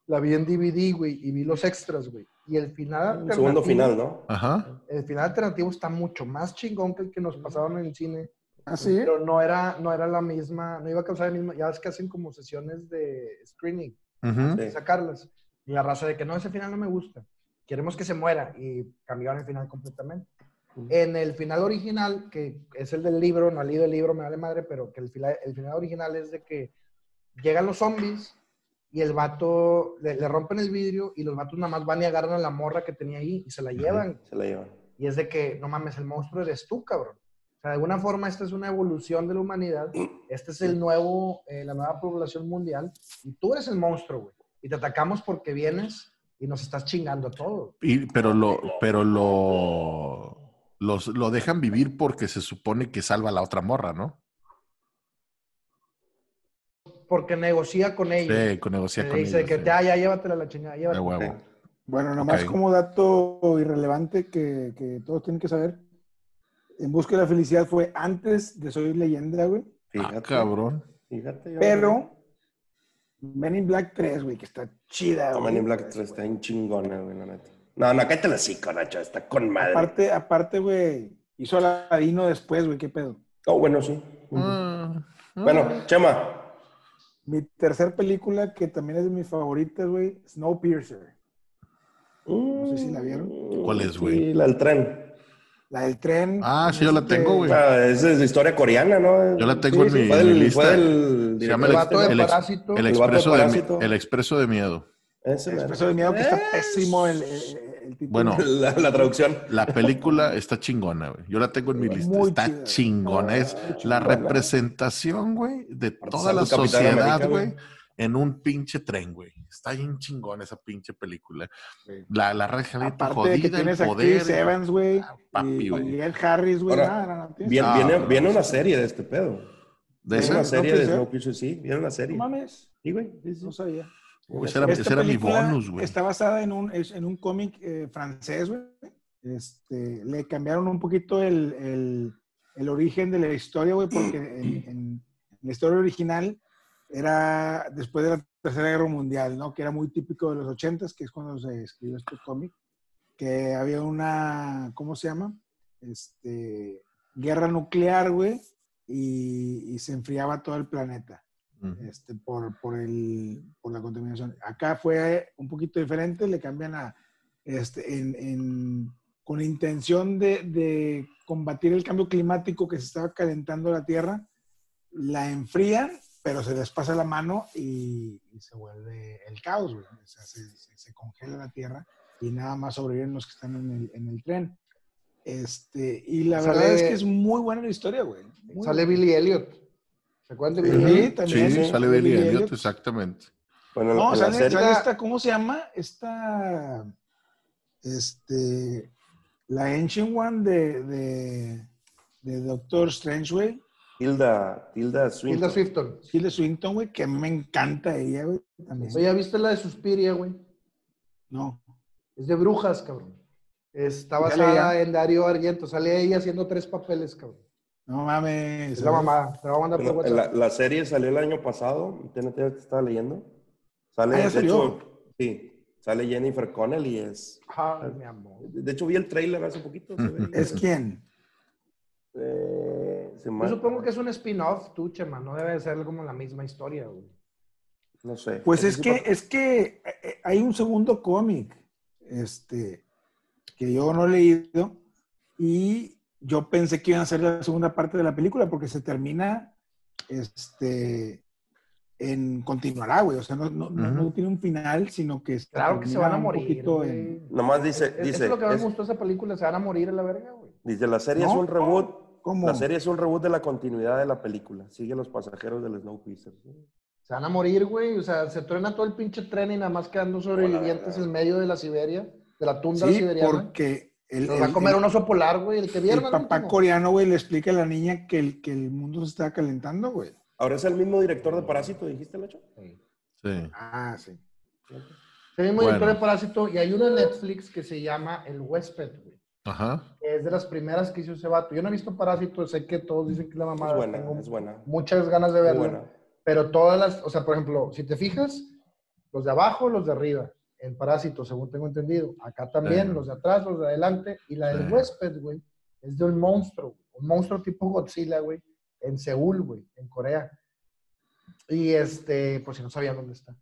la vi en DVD, güey, y vi los extras, güey. Y el final El segundo final, ¿no? Ajá. El final alternativo está mucho más chingón que el que nos pasaron en el cine. ¿Ah, sí? Pero no era, no era la misma, no iba a causar el mismo. Ya ves que hacen como sesiones de screening, Sí. sacarlas. Y la raza de que no, ese final no me gusta. Queremos que se muera. Y cambiaron el final completamente. En el final original, que es el del libro, no he leído el libro, me vale madre, pero que el final, el final original es de que llegan los zombies y el vato le, le rompen el vidrio y los vatos nada más van y agarran a la morra que tenía ahí y se la llevan. Se la llevan. Y es de que, no mames, el monstruo eres tú, cabrón. De alguna forma esta es una evolución de la humanidad. Este es el nuevo, eh, la nueva población mundial. Y tú eres el monstruo, güey. Y te atacamos porque vienes y nos estás chingando a todos. Y- pero lo, pero lo, los, lo dejan vivir porque se supone que salva a la otra morra, ¿no? Porque negocia con ellos. Sí, con Le con dice ellos. que sí. te, ya llévatela a la chingada, De llévatela. huevo. Bueno, nomás como dato irrelevante que, que todos tienen que saber. En Busca de la Felicidad fue antes de Soy Leyenda, güey. Ah, cabrón. Fíjate. yo- Pero Men in Black 3, güey, que está chida, No, güey. Man in Black 3 está bien chingona, güey, la neta. No, no, cállate la cico, Nacho. Está con madre. Aparte, aparte, güey, hizo Aladino después, güey, qué pedo. Oh, bueno, sí. Ah, Bueno, Chema. Mi tercer película, que también es de mis favoritas, güey, Snowpiercer. No sé si la vieron. ¿Cuál es, güey? Sí, la del tren. La del tren. Ah, sí, yo la Este, tengo, güey. Ah, esa es de historia coreana, ¿no? Yo la tengo Sí, en sí, mi, Fue lista. fue del Se llama El el, vato de el Parásito. el El expreso de, Parásito. el expreso de miedo. Ese mero. Expreso de miedo, que está Eh, pésimo el, el, el título. Bueno, La, la traducción. La película está chingona, güey. Yo la tengo en mi lista. Muy está chida. chingona. Es Muy la chingona. representación, güey, de toda la el sociedad, América, güey, güey. En un pinche tren, güey. Está bien chingona esa pinche película. Sí. La, la Aparte de que jodida, el tienes poder. Chris Evans, güey, Ah, papi, y, güey. y Ed Harris, güey. Ahora, nada, nada, tienes- Viene, Ah, viene, viene una serie de este pedo. ¿De Viene esa? una serie de Snowpiercer? Snowpiercer, sí. Viene una serie. No mames, Sí, güey. sí, no sabía. Uy, ese era, Esta ese era mi bonus, güey. Está basada en un, es- en un cómic eh, francés, güey. Este, le cambiaron un poquito el, el- el origen de la historia, güey, porque en, en la historia original era después de la Tercera Guerra Mundial, ¿no? Que era muy típico de los ochentas, que es cuando se escribió este cómic, que había una, ¿cómo se llama? Este, guerra nuclear, güey, y, y se enfriaba todo el planeta este, por, por, el, por la contaminación. Acá fue un poquito diferente, le cambian a, este, en, en- con intención de, de combatir el cambio climático que se estaba calentando la Tierra, la enfrían, pero se les pasa la mano y, y se vuelve el caos, güey. O sea, se, se- se congela la Tierra y nada más sobreviven los que están en el, en el tren. Este, y la Sale- verdad es que es muy buena la historia, güey. Muy Sale buena. Billy Elliot. ¿Se acuerdan de Billy Elliot? también. Sí, sí, sale Billy Billy Elliot, exactamente. Bueno, en- No, en la sale, serie- sale esta, ¿cómo se llama? Esta, este, la Ancient One de, de, de Doctor Strange, güey. Tilda, Tilda Swinton. Hilda Swifton. Hilda Swinton, güey, que a mí me encanta ella, güey, también. Oye, ¿ya viste la de Suspiria, güey? No. Es de brujas, cabrón. Está basada en Dario Argento. Sale ella haciendo tres papeles, cabrón. No mames. Es la mamá. Te la voy a mandar por la, serie salió el año pasado, TNT estaba leyendo. Sale, Ah, ya de salió. hecho, sí, sale Jennifer Connelly y es... Ay, mi amor. De hecho, vi el trailer hace poquito. ¿Es quién? Eh, se Yo supongo que es un spin-off, tú, Chema. No debe de ser como la misma historia, güey. No sé. Pues es que, es que eh, hay un segundo cómic, este, que yo no he leído y yo pensé que iban a hacer la segunda parte de la película porque se termina, este, en continuará, güey. O sea, no, no, no- no Ujú. tiene un final, sino que se Claro que se van a un morir, en- Nomás dice, Es- dice, es lo que más es- me gustó esa película. Se van a morir a la verga, güey. dice, la serie ¿No? es un reboot. ¿Cómo? La serie es un reboot de la continuidad de la película. Sigue los pasajeros del Snowpiercer. Se van a morir, güey. O sea, se truena todo el pinche tren y nada más quedando sobrevivientes en medio de la Siberia, de la tundra Sí, siberiana. porque el, va a el- comer el- un oso polar, güey. El que el vieron. al papá último. coreano, güey, le explica a la niña que el, que el mundo se está calentando, güey. Ahora es el mismo director de Parásito, dijiste, Lacho. Sí. Sí. Ah, sí. El mismo Bueno. director de Parásito. Y hay uno en Netflix que se llama El Huésped, güey. Ajá. que Es de las primeras que hizo ese vato. Yo no he visto Parásito. Sé que todos dicen que es la mamá. Es buena, Tengo es buena. muchas ganas de verla. buena. Pero todas las, o sea, por ejemplo, si te fijas, los de abajo, los de arriba, en Parásito, según tengo entendido. Acá también, Sí. los de atrás, los de adelante. Y la del Sí. huésped, güey, es de un monstruo, un monstruo tipo Godzilla, güey, en Seúl, güey, en Corea. Y este, por si no sabían dónde está.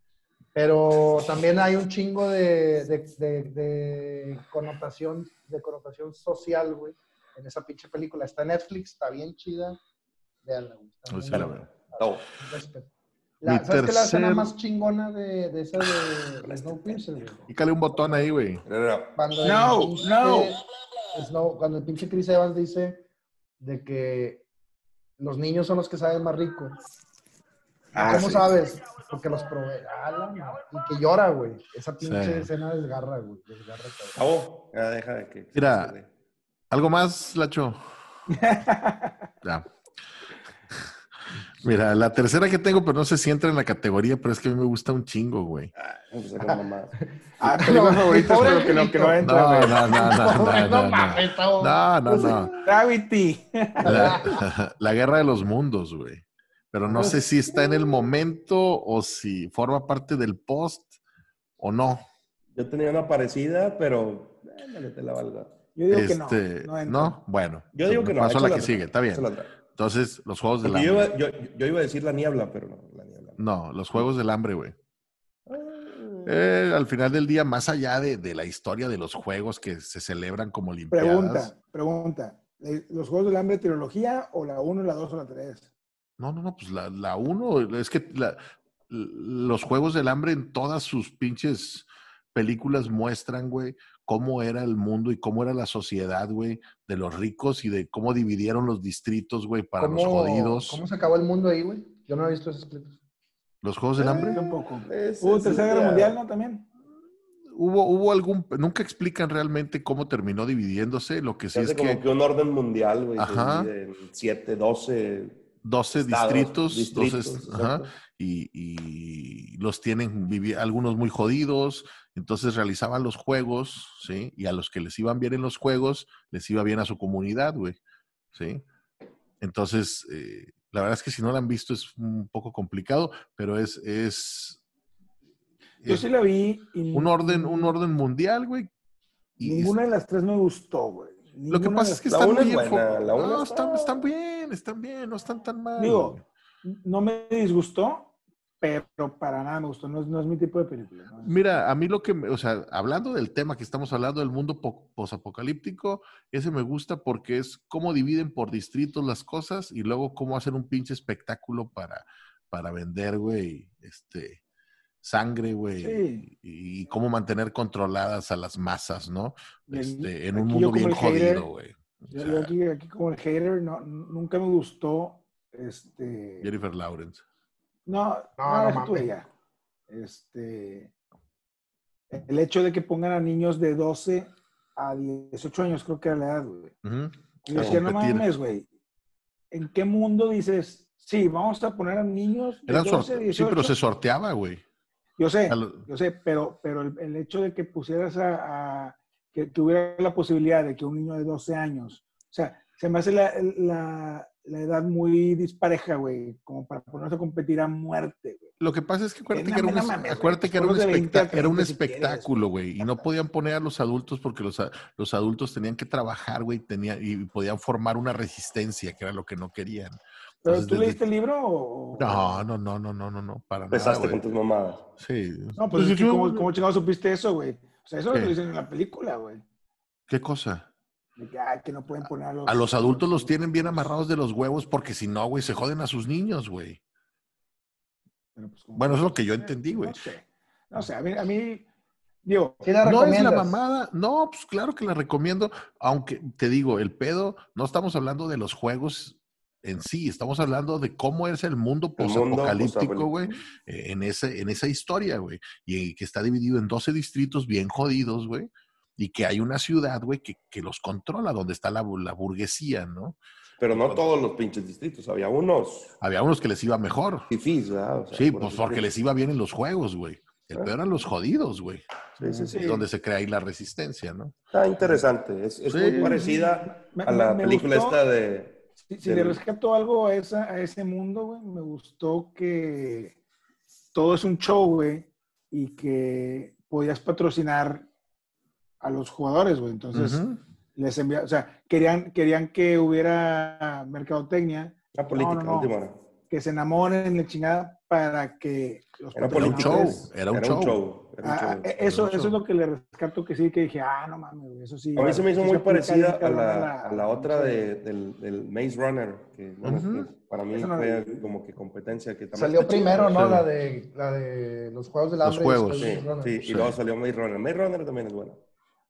Pero también hay un chingo de, de, de- de connotación, de connotación social, güey, en esa pinche película. Está en Netflix, está bien chida. Véanla, güey. sí la veo. No. Mi ¿Sabes qué es la escena tercer- más chingona de, de esa de, Snowpiercer, güey? Pícale un botón ahí, güey. Cuando No, pinche- no. Snow- cuando el pinche Chris Evans dice de que los niños son los que saben más rico. Ah, ¿Cómo sí. sabes? Porque los provee. Ah. Y que llora, güey. Esa pinche Sí. escena desgarra, güey. Desgarra, cabrón. Cabo, ya deja de que. Mira. ¿Algo más, Lacho? Ya. Mira, la tercera que tengo, pero no sé si entra en la categoría, pero es que a mí me gusta un chingo, güey. Ah, mamá. Ah, películas No, favoritas, pobre pero que no, que no entra, No, güey. no, no, no, no, no, no. No, no, no. Gravity. La, la guerra de los mundos, güey. Pero no sé si está en el momento o si forma parte del post o no. Yo tenía una parecida, pero. Ándale, te la valga. Yo digo que Este, no. No, bueno. Yo digo que no. Paso a la que sigue, está bien. Entonces, los juegos del yo, hambre. iba, yo, yo iba a decir la niebla, pero no, la niebla. No, los juegos del hambre, güey. Ah, Eh, al final del día, más allá de, de la historia de los juegos que se celebran como Olimpiadas. Pregunta, pregunta. ¿Eh, ¿Los Juegos del Hambre trilogía o la 1, la 2 o la 3? No, no, no, pues la, la uno, es que la- los Juegos del Hambre en todas sus pinches películas muestran, güey, cómo era el mundo y cómo era la sociedad, güey, de los ricos y de cómo dividieron los distritos, güey, para los ¿Cómo- jodidos. ¿Cómo se acabó el mundo ahí, güey? Yo no he visto esos clips. Los Juegos del Hambre. Tampoco. es- ¿Hubo es Tercera. Guerra Mundial, no? También. Hubo, hubo algún, nunca explican realmente cómo terminó dividiéndose, lo que sí es como que que un orden mundial, güey. Ajá. divide en 7, 12 12 estados, distritos, distritos, 12, ajá, exacto. y, y los tienen, vivi- algunos muy jodidos, entonces realizaban los juegos, ¿sí? Y a los que les iban bien en los juegos, les iba bien a su comunidad, güey, ¿sí? Entonces, eh, la verdad es que si no la han visto es un poco complicado, pero es, es, Yo sí la vi. y un orden, un orden mundial, güey. y es- Ninguna de las tres me gustó, güey. lo que pasa de es que están muy buena, la No, está- están, están bien, están bien, no están tan mal. Digo, no me disgustó, pero para nada me gustó. No es, no es mi tipo de película. ¿no? Mira, a mí lo que, me- o sea, hablando del tema que estamos hablando, del mundo po- posapocalíptico, ese me gusta porque es cómo dividen por distritos las cosas y luego cómo hacer un pinche espectáculo para, para vender, güey, este, sangre, güey, Sí. y, y cómo mantener controladas a las masas, ¿no? Este, en un mundo bien jodido, güey. O Yo, sea, yo aquí, aquí como el hater, no, nunca me gustó. Este, Jennifer Lawrence. no, No, no, no ella. Este, el hecho de que pongan a niños de 12 a 18 años, creo que era la edad, güey. Ujú. Y A decía, no mames, güey. ¿En qué mundo dices, sí, vamos a poner a niños de Eran 12 a sorte- 18? sí, pero se sorteaba, güey. Yo sé, yo sé, pero, pero el, el hecho de que pusieras a, a- que tuviera la posibilidad de que un niño de 12 años, o sea, se me hace la, la, la edad muy dispareja, güey, como para ponerse a competir a muerte, güey. Lo que pasa es que acuérdate que era un, mames, acuérdate pues que era un, ponlos de 20 a espectá- era un 30 si quieres, espectáculo, güey, y no podían poner a los adultos porque los, los adultos tenían que trabajar, güey, tenían, y podían formar una resistencia, que era lo que no querían. ¿Pero Entonces, tú desde- leíste el libro o...? No, no, no, no, no, no, no, para nada, Empezaste güey. con tus mamadas. Sí. No, pues es que ¿cómo, cómo chingados supiste eso, güey? O sea, eso ¿Qué? lo dicen en la película, güey. ¿Qué cosa? De que, ay, que no pueden poner a los... A los adultos los tienen bien amarrados de los huevos porque si no, güey, se joden a sus niños, güey. Pero, pues, Bueno, eso es lo que yo entendí, güey. No sé. No sé, a mí, a mí digo, ¿Sí la No es la mamada. No, pues claro que la recomiendo. Aunque te digo, el pedo, no estamos hablando de los juegos en sí, estamos hablando de cómo es el mundo posapocalíptico, güey, eh, en, ese, en esa historia, güey. Y que está dividido en 12 distritos bien jodidos, güey. Y que hay una ciudad, güey, que, que los controla, donde está la, la burguesía, ¿no? Pero no todos los pinches distritos. Había unos Había unos que les iba mejor. fifís, ¿verdad? O sea, Sí, por pues porque que- les iba bien en los juegos, güey. El peor eran los jodidos, güey. Sí, sí, sí. Es donde se crea ahí la resistencia, ¿no? Está interesante. Es, es Sí. muy parecida a la me- me película gustó. esta de... si, si le rescato algo a, esa, a ese mundo, güey, me gustó que todo es un show, güey, y que podías patrocinar a los jugadores, güey. Entonces, les envía, o sea, querían, querían que hubiera mercadotecnia, La política, No, no, no. última hora. Que se enamoren, la chingada, para que los Era un show, era un show. un show. era un Ah, show. eh, eso, eso es lo que le rescato que sí, que dije, ah, no mames, eso sí. A mí se me hizo sí muy parecida a la, a la otra de, del, del Maze Runner, que, bueno, Ujú. que para mí no fue vi. como que competencia. Que también Salió primero, ¿no? Sí. La de, la de los Juegos del Los Hambre. y juegos. Sí, Maze Runner. sí, y Sí. luego salió Maze Runner. Maze Runner también es bueno.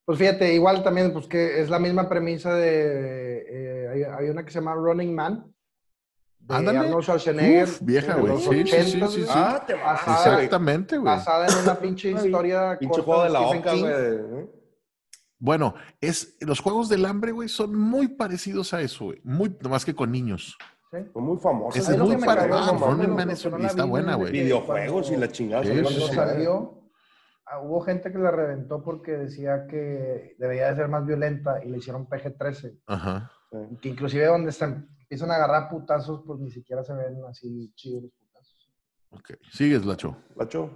Pues fíjate, igual también, pues que es la misma premisa de. eh, hay, hay una que se llama Running Man. De Ándale. Arnold Schwarzenegger. Uf, vieja, güey. los Sí, sí, sí, 80s, sí, sí. Ah, te güey. Exactamente, güey. Basada en una pinche historia. Pinche juego de la Stephen oca, güey. Bueno, es, los juegos del hambre, güey, son muy parecidos a eso, güey. Muy, más que con niños. ¿sí? Fue muy famoso. Ese Ahí es muy cagó, Ah, Running Man es- está vi buena, güey. Videojuegos y la chingada. Sí, salió sí, Cuando salió, ah, hubo gente que la reventó porque decía que debería de ser más violenta y le hicieron PG-13. Ajá. Que inclusive donde se empiezan a agarrar putazos, pues ni siquiera se ven así chidos los putazos. Ok. Sigues, Lacho. ¿La show?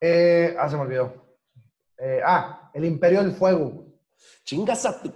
Eh, ah, se me olvidó. Eh, ah, el Imperio del Fuego. Chingas a tu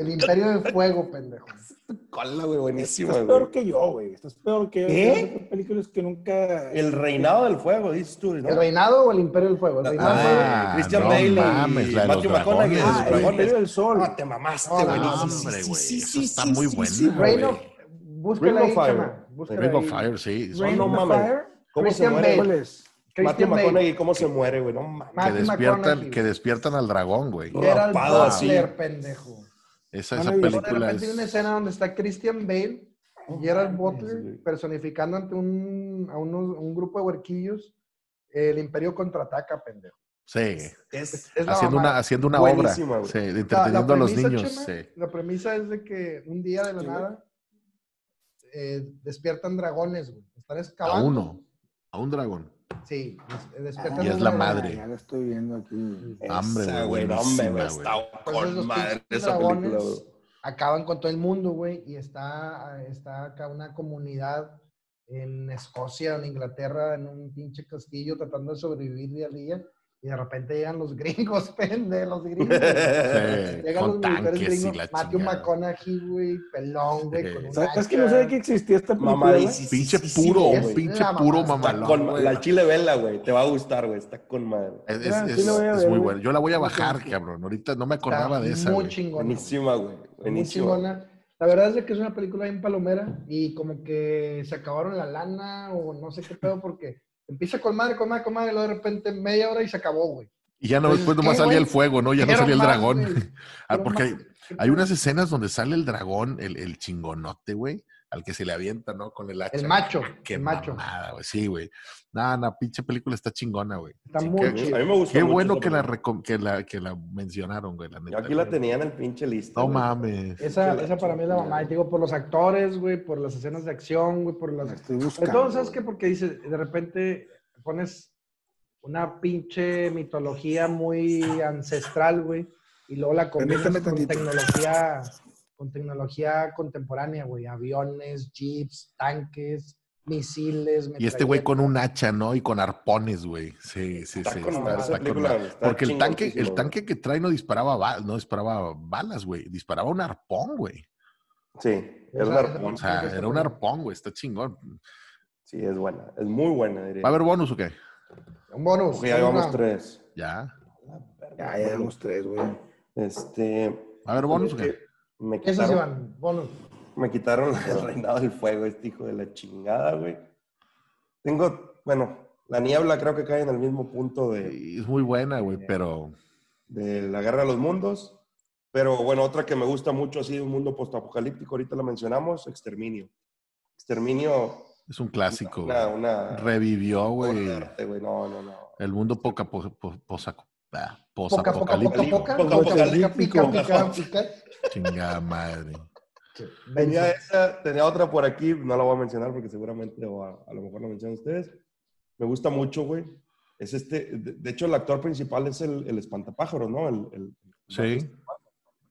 El Imperio del Fuego, pendejo. cola, güey. Buenísima, Estás güey. peor que yo, güey. Estás peor que. Hay películas que nunca. El reinado del fuego, dices tú, ¿no? ¿El reinado o el Imperio del Fuego? El reinado Ah, Christian no Bale y mames, los Matthew McConaughey. Ah, el. Imperio del Sol. Ah, te mamaste, No, güey. no, Sí, hombre, sí, güey, sí, eso sí, está sí, muy sí, buena, sí, of... Búscala Ring ahí, of Fire. Ring of. Fire, sí. No of. Fire. ¿Cómo se Christian muere? Bale. ¿Cuál es? Matthew. McConaughey, ¿cómo se muere, güey? No mames. Que despiertan, McConaughey. que despiertan al dragón, güey. Rapado así. Pendejo. Esa, esa visto. De película repente hay una es... escena donde está Christian Bale y Gerald mames, Butler personificando ante un, a unos- un grupo de huerquillos. El Imperio contraataca, pendejo. Sí. Es, Es Haciendo una, haciendo una obra. Sí, de La- la entreteniendo a los niños. Chema, Sí. La premisa es de que un día de la nada eh, despiertan dragones, güey. Están A excavando. uno, a un dragón. Sí, des- despiertan Y es la madre. Ya lo estoy viendo aquí. Hambre, güey, hombre, güey, buenísima, está Entonces, con madre esa película, acaban con todo el mundo, güey, y está, está acá una comunidad en Escocia, en Inglaterra, en un pinche castillo tratando de sobrevivir día a día, y de repente llegan los gringos, pende, los gringos. Sí, Llegan con los militares gringos, la Matthew chingada. McConaughey, güey, pelón, güey, con un ¿Sabes que no sabía que existía esta película? Pinche sí, puro, güey. un pinche puro mamá, Está mamalón, con- la chile vela, güey. Te va a gustar, güey. Está con madre. Es, Ah, es- sí es muy bueno. Yo la voy a Sí bajar, cabrón. Ahorita no me Está acordaba de esa, Muy chingona. Buenísima, güey. Muy Buenísima. chingona. La verdad es que es una película bien palomera y como que se acabaron la lana o no sé qué pedo porque empieza con madre, con madre y luego de repente media hora y se acabó, güey. Y ya no, Entonces, después nomás ¿qué, salía el fuego, ¿no? Ya no salía el dragón. Ah, porque hay, más. ¿Qué hay unas escenas donde sale el dragón, el, el chingonote, güey, al que se le avienta, ¿no? Con el hacha. El macho, Qué el macho. mamada, güey. Sí, güey. Nada, la pinche película está chingona, güey. Está Sí, muy qué- A mí me gustó Qué mucho bueno que la, que, la, que la mencionaron, güey, la Yo aquí la tenía en el pinche lista. No güey. mames. Esa, que esa para mí es la mamá. Y te digo, por los actores, güey, por las escenas de acción, güey, por La las... estoy buscando. todo, ¿sabes qué? Porque dice, de repente pones una pinche mitología muy ancestral, güey, y luego la combinas con tantito. tecnología, con tecnología contemporánea, güey. Aviones, jeeps, tanques, misiles, Y este güey con un hacha, ¿no? Y con arpones, güey. Sí, sí, Está sí. con está- madre, está esa con película madre. está Porque el tanque, el tanque que trae no disparaba, ba- no disparaba balas, güey. Disparaba un arpón, güey. Sí, Esa- un arpón. O sea, era un arpón, güey. Está chingón. Sí, es buena. Es muy buena, diría. ¿Va a haber bonus o qué? Un bonus. Oye, ya llevamos tres. Ya. Ya, ya llevamos tres, güey. Este. ¿Va a haber bonus o qué? Me Esos quitaron, iban, bonus. me quitaron el reinado del fuego, este hijo de la chingada, güey. Tengo, bueno, la niebla creo que cae en el mismo punto de, Es muy buena, güey, pero de la guerra de los mundos. Pero bueno, otra que me gusta mucho, así de un mundo postapocalíptico, ahorita la mencionamos, Exterminio. Exterminio, es un clásico. una, una Revivió, güey. No, no, no. El mundo poca, po- po- Poca, poca, poca, posapocalíptico. poca. Poca, Pica, apocalíptico. pica, pica, pica. Chingada madre. Tenía esa, tenía otra por aquí, no la voy a mencionar porque seguramente o a, a lo mejor la mencionan ustedes. Me gusta mucho, güey. Es este, de, de hecho el actor principal es el, el espantapájaros, ¿no? El, el- Sí.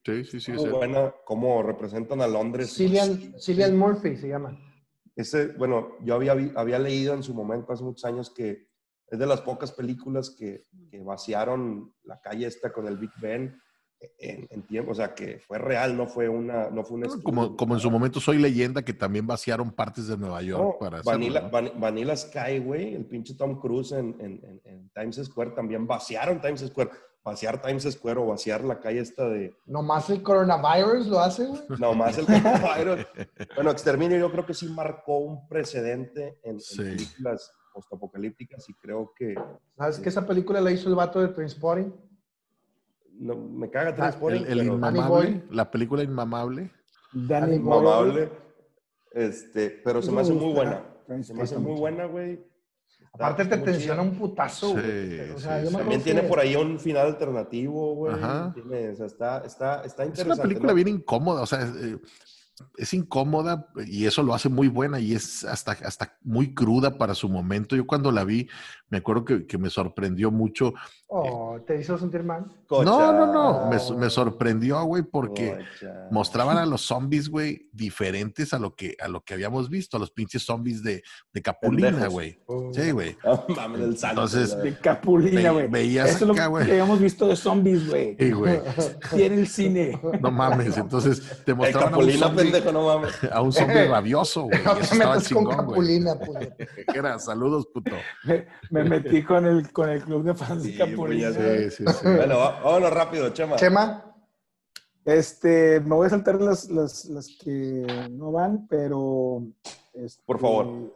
Sí, sí, sí. Muy buena cómo representan a Londres. Cillian, Cillian Murphy se llama. Ese, bueno, yo había, había leído en su momento, hace muchos años, que es de las pocas películas que, que vaciaron la calle esta con el Big Ben en, en tiempo, o sea, que fue real, no fue una, no fue un estudio. Como, como en su momento Soy Leyenda, que también vaciaron partes de Nueva York No, para hacerlo, Vanilla, ¿no? Van- Vanilla Sky, güey, el pinche Tom Cruise en, en- en- en Times Square también vaciaron Times Square. Vaciar Times Square o vaciar la calle esta de... Nomás el coronavirus lo hace, güey. Nomás el coronavirus. Bueno, Exterminio yo creo que sí marcó un precedente en, en Sí. películas postapocalípticas y creo que... ¿Sabes que esa película la hizo el vato de Transporting? No, me caga Ah, Transporting, El, el pero Danny inmamable, la película Inmamable. Danny Danny Boyle. mamable. Este, pero se me hace muy buena. Se me hace muy buena, güey. Aparte te tensiona un putazo, güey. Sí, O sea, sí, yo sí. me También tiene por ahí un final alternativo, güey. Ajá. Tiene- o sea, está, está, está Es interesante. una película ¿no? bien incómoda, o sea, es, incómoda y eso lo hace muy buena y es hasta, hasta muy cruda para su momento. Yo cuando la vi, me acuerdo que, que me sorprendió mucho. Oh, ¿te hizo sentir mal? Cocha. No, no, no, me, me sorprendió, güey, porque Cocha. mostraban a los zombies, güey, diferentes a lo que, a lo que habíamos visto, a los pinches zombies de, de Capulina, güey. Oh. Sí, güey. No mames, el santo, Entonces. De Capulina, Ve- güey. veías Eso acá, güey. que habíamos visto de zombies, güey. Sí, güey. Y en el cine. No mames. Entonces te mostraban a un Capulina, zombie, pendejo, no mames. a un zombie rabioso, güey. Eso estaba chingón, güey. Capulina, puñet. Era, saludos, puto. Me, me metí con el, con el club de fans de Sí, Capulina. pues ya Sí, sí, sí. Bueno, vámonos rápido, Chema. Chema, Este, me voy a saltar las, las, las que no van, pero. este, Por favor.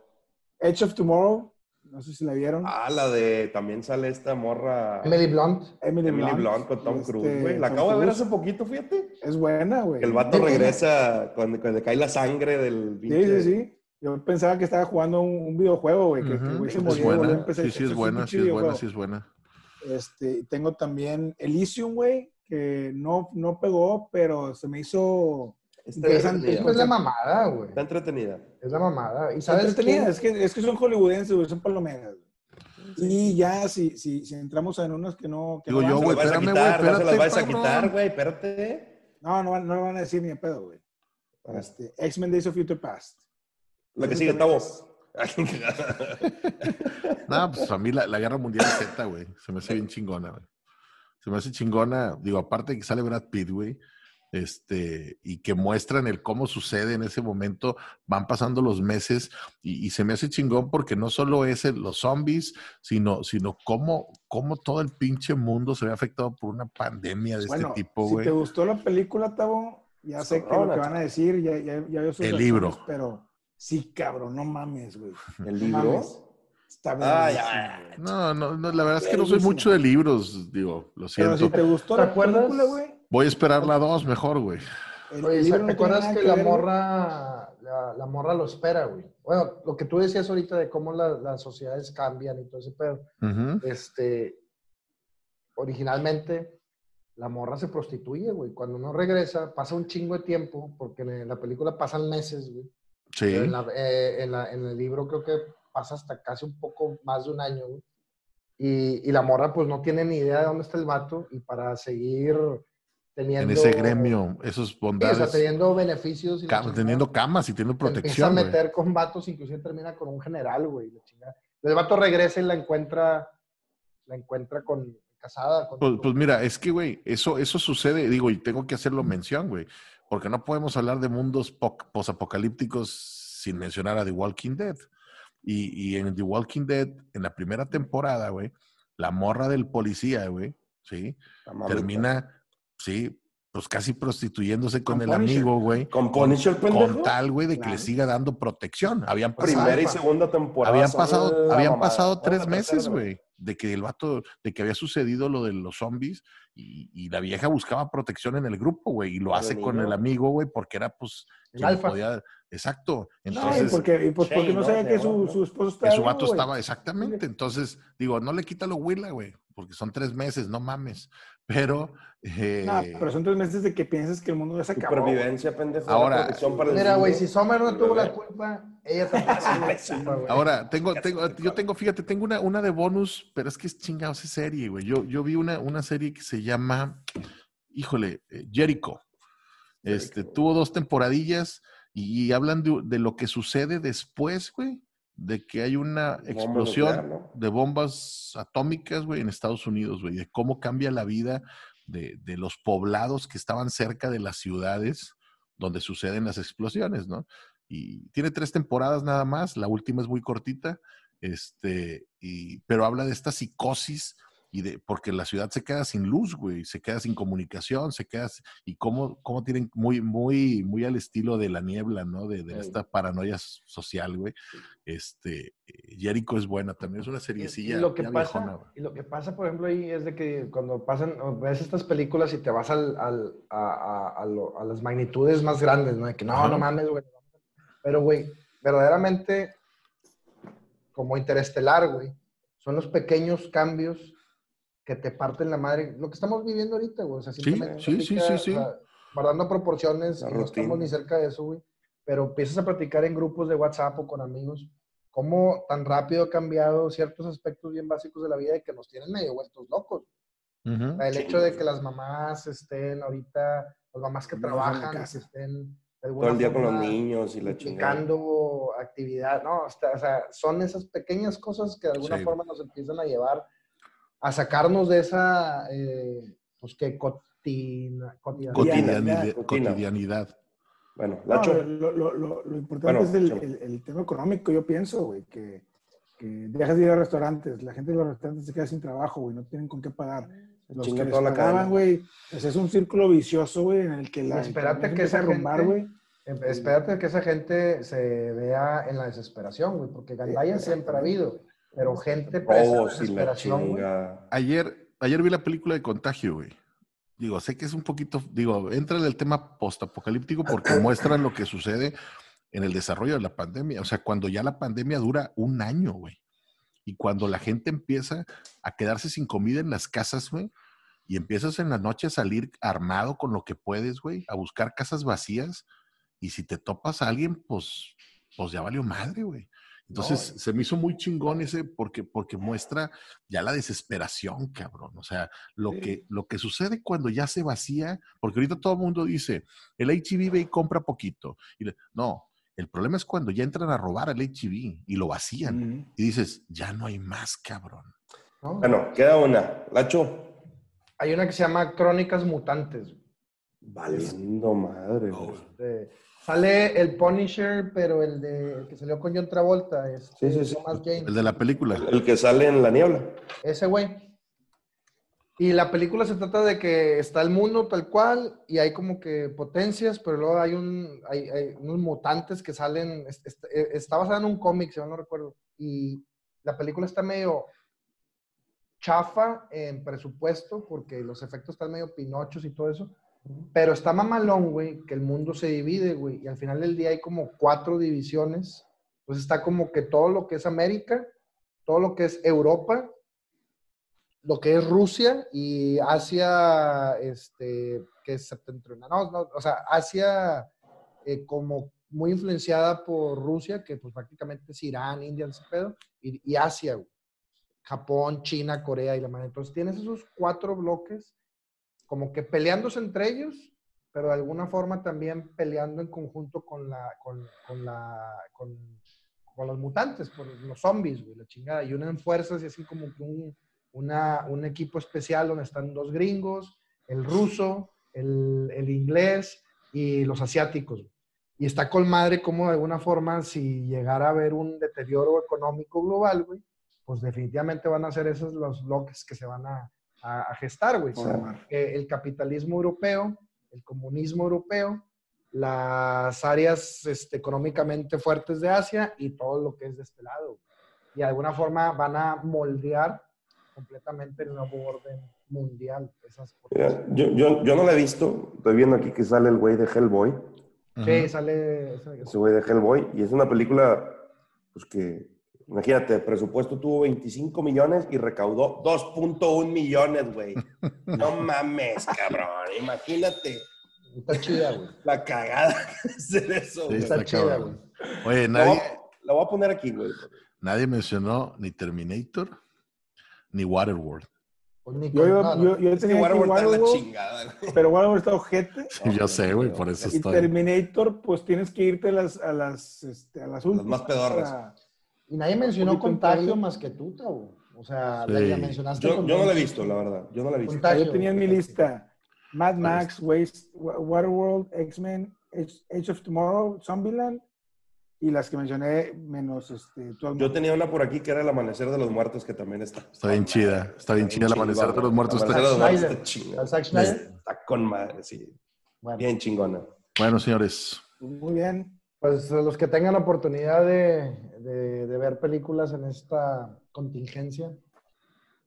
Edge of Tomorrow, no sé si la vieron. Ah, la de. También sale esta morra. Emily Blunt. Emily, Emily Blunt con Tom Este, Cruise, güey. La Tom acabo de ver hace poquito, fíjate. Es buena, güey. El vato regresa cuando, cuando cae la sangre del Sí, sí, sí. Yo pensaba que estaba jugando un, un videojuego, güey. Que, que el güey se Es moría buena. empezar. Sí, sí, es buena, sí, es buena, sí, es buena. Este, tengo también Elysium, güey, que no, no pegó, pero se me hizo Está Interesante. Es la mamada, güey. Está entretenida. Es la mamada. ¿Y Está sabes entretenida, qué? es que, es que son hollywoodenses, güey, son palomeras. Y ya, si, si, si entramos en unos que no... Que Digo no yo, güey, espérame, quitar, güey, no se las espérate, vas a quitar, güey, espérate. No, no, no lo van a decir ni a pedo, güey. Este, X-Men Days of Future Past. La que sigue, también Tavo. No, pues a mí la, la Guerra Mundial Z, güey, se me hace bien chingona, güey. Se me hace chingona, digo, aparte de que sale Brad Pitt, güey, este, y que muestran el cómo sucede en ese momento, van pasando los meses y, y se me hace chingón porque no solo es el- los zombies, sino, sino cómo, cómo todo el pinche mundo se ve afectado por una pandemia de Bueno, este tipo, si güey. te gustó la película, Tavo, ya sé que lo que van a decir, ya, ya, ya veo sus El libro. Pero sí, cabrón, no mames, güey. El libro. mames. Está bien. No, no, no, la verdad es que no soy mucho de libros, digo, lo Pero siento. si te gustó ¿Te la acuerdas? película, güey. Voy a esperar la 2 mejor, güey. Oye, ¿te acuerdas que la morra, la, la morra lo espera, güey? Bueno, lo que tú decías ahorita de cómo la- las sociedades cambian y todo ese pedo. Este, originalmente, la morra se prostituye, güey. Cuando no regresa, pasa un chingo de tiempo, porque en la película pasan meses, güey. Sí. En, la- eh, en la- en el libro creo que pasa hasta casi un poco más de un año. Y, y la morra pues no tiene ni idea de dónde está el vato y para seguir teniendo... En ese gremio, esos Sí, o bondades. sea, teniendo beneficios y la Ca- chingada, teniendo camas y teniendo se empieza a protección, güey. meter con vatos, inclusive termina con un general, güey. la. El vato regresa y la encuentra, la encuentra con casada. Con, Pues, pues mira, es que, güey, eso, eso sucede, digo, y tengo que hacerlo mención, güey, porque no podemos hablar de mundos po- posapocalípticos sin mencionar a The Walking Dead. Y, y en The Walking Dead, en la primera temporada, güey, la morra del policía, güey, ¿sí? Termina, sí, pues casi prostituyéndose con, Con el Punisher. amigo, güey. ¿Con Punisher, pendejo? Con tal, güey, de que le siga dando protección. Habían pasado, Primera y segunda temporada. habían pasado, habían pasado tres meses, güey, de que el vato, de que había sucedido lo de los zombies y, y la vieja buscaba protección en el grupo, güey, y lo Con hace el con el amigo, güey, porque era, pues, El quien alfa. podía- exacto. No, y Entonces, porque, y pues porque Shane, no ¿no? sabía que su, su esposo que estaba su vivo, vato estaba, exactamente. Entonces, digo, no le quita lo huila, güey, porque son tres meses, no mames. Pero, eh, No, pero son tres meses de que piensas que el mundo ya se acabó. Supervivencia, pendejo. Ahora- para el Mira, güey, si Sommer no tuvo la culpa, ella tampoco güey. Ahora, tengo, tengo, yo tengo, fíjate, tengo una, una de bonus, pero es que es chingados esa serie, güey. Yo, yo vi una, una serie que se llama, híjole, eh, Jericho. Este, Jericho. tuvo dos temporadillas y, hablan de, de lo que sucede después, güey, de que hay una explosión nuclear, ¿no? de bombas atómicas, güey, en Estados Unidos, güey, de cómo cambia la vida de, de los poblados que estaban cerca de las ciudades donde suceden las explosiones, ¿no? Y tiene tres temporadas nada más, la última es muy cortita, este, y, pero habla de esta psicosis y de, porque la ciudad se queda sin luz, güey, se queda sin comunicación, se queda, y cómo, cómo tienen muy, muy, muy al estilo de la niebla, ¿no? De, de Sí. esta paranoia social, güey. Este, eh, Jericho es buena también, es una seriecilla y lo que pasa, viejona, y lo que pasa, por ejemplo, ahí es de que cuando pasan, ves estas películas y te vas al, al- a, a- a lo- a las magnitudes más grandes, ¿no? De que no, Ajá. no mames, güey. Pero, güey, verdaderamente, como interestelar, güey, son los pequeños cambios que te parten la madre. Lo que estamos viviendo ahorita, güey. O sea, Sí, simplemente sí, sí, sí, sí. o sea, guardando proporciones, La no rutina. estamos ni cerca de eso, güey. Pero empiezas a platicar en grupos de WhatsApp o con amigos cómo tan rápido ha cambiado ciertos aspectos bien básicos de la vida y que nos tienen medio vueltos locos. O sea, el Sí, hecho de que las mamás estén ahorita, las mamás que No trabajan, que estén Todo el día con los niños y la chingada. actividad, ¿no? O sea, o sea, son esas pequeñas cosas que de alguna Sí. forma nos empiezan a llevar a sacarnos de esa, eh, pues que cotina, cotidianidad. Cotidianidad. Cotidianidad. Bueno, No, Lacho. lo, lo- lo- lo importante Bueno, es el, el- el tema económico, yo pienso, güey, que, que dejas de ir a restaurantes, la gente de los restaurantes se queda sin trabajo, güey, no tienen con qué pagar. Los chinga que les toda la pagaban, güey, pues es un círculo vicioso, güey, en el que la Espérate economía que empieza esa a rumbar, gente- güey. Em- Espérate que esa gente se vea en la desesperación, güey, porque gandalla siempre ha habido, pero gente presa y la desesperación. Ayer, ayer vi la película de Contagio, güey. Digo, sé que es un poquito, digo, entra en el tema postapocalíptico porque muestran lo que sucede en el desarrollo de la pandemia. O sea, cuando ya la pandemia dura un año, güey. Y cuando la gente empieza a quedarse sin comida en las casas, güey. y empiezas en la noche a salir armado con lo que puedes, güey, a buscar casas vacías y si te topas a alguien, pues, pues ya valió madre, güey. Entonces se me hizo muy chingón ese porque, porque muestra ya la desesperación, cabrón. O sea, lo, Sí. que, lo que sucede cuando ya se vacía, porque ahorita todo el mundo dice, el HIV ve y compra poquito. Y le- no, el problema es cuando ya entran a robar el HIV y lo vacían. Y dices, ya no hay más, cabrón. ¿no? Bueno, queda una. Lacho. Hay una que se llama Crónicas Mutantes. Valiendo madre. Este, sale el Punisher, pero el de el que salió con John Travolta, es Sí, sí, sí. Thomas Jane. El de la película. El que sale en la niebla. Ese güey. Y la película se trata de que está el mundo tal cual y hay como que potencias, pero luego hay, un, hay, hay unos mutantes que salen. es- es- Está basada en un cómic, si mal no recuerdo. Y la película está medio chafa en presupuesto porque los efectos están medio pinochos y todo eso. Pero está mamalón, güey, que el mundo se divide, güey. Y al final del día hay como cuatro divisiones. Entonces está como que todo lo que es América, todo lo que es Europa, lo que es Rusia y Asia, este, que es septentrional. No, no, o sea, Asia eh, como muy influenciada por Rusia, que pues prácticamente es Irán, India, ese pedo, y, y Asia, güey. Japón, China, Corea y la madre. Entonces tienes esos cuatro bloques como que peleándose entre ellos, pero de alguna forma también peleando en conjunto con la, con, con la, con, con los mutantes, por los zombies, güey, la chingada. Y unen fuerzas y así como que un, una, un equipo especial donde están dos gringos, el ruso, el, el inglés y los asiáticos. güey. Y está con madre como de alguna forma, si llegara a haber un deterioro económico global, güey, pues definitivamente van a ser esos los bloques que se van a, a, a gestar, güey. El capitalismo europeo, el comunismo europeo, las áreas este, económicamente fuertes de Asia y todo lo que es de este lado. Y de alguna forma van a moldear completamente el nuevo orden mundial. Esas Mira, yo, yo, yo no la he visto. Estoy viendo aquí que sale el güey de Hellboy. Sí, sale... Ese güey de Hellboy. Y es una película, pues que, imagínate, el presupuesto tuvo 25 millones y recaudó 2.1 millones, güey. No mames, cabrón. Imagínate Está chida, güey. la cagada de hacer eso, Sí, güey. Está, está chida, güey. Oye, La voy, nadie, a- la voy a poner aquí, güey. nadie mencionó ni Terminator ni Waterworld. Pues ni Yo, iba- yo, yo Es que tenía aquí Waterworld está en la Waterworld, chingada, güey. pero Waterworld está ojete. Sí, yo sé, güey, por eso Y estoy. Terminator, pues tienes que irte a las, a las, este, a las últimas. más pedorras. para- Y nadie mencionó contagio más que tú, Tavo. O sea, Sí. la, la mencionaste. Yo, yo no la he visto, la verdad. Yo no la he visto. Contagio. Yo tenía en mi lista Mad ¿Cuál Max, Waste, Wa- Waterworld, X-Men, Age Age of Tomorrow, Zombieland y las que mencioné menos este, todo Yo tenía una por aquí que era El Amanecer de los Muertos, que también está. Está bien chida, está bien chida El Amanecer de los Muertos. Está. Está con madre, sí. Bueno, Bien chingona. Bueno, señores, Muy bien. pues los que tengan oportunidad de, de- de ver películas en esta contingencia,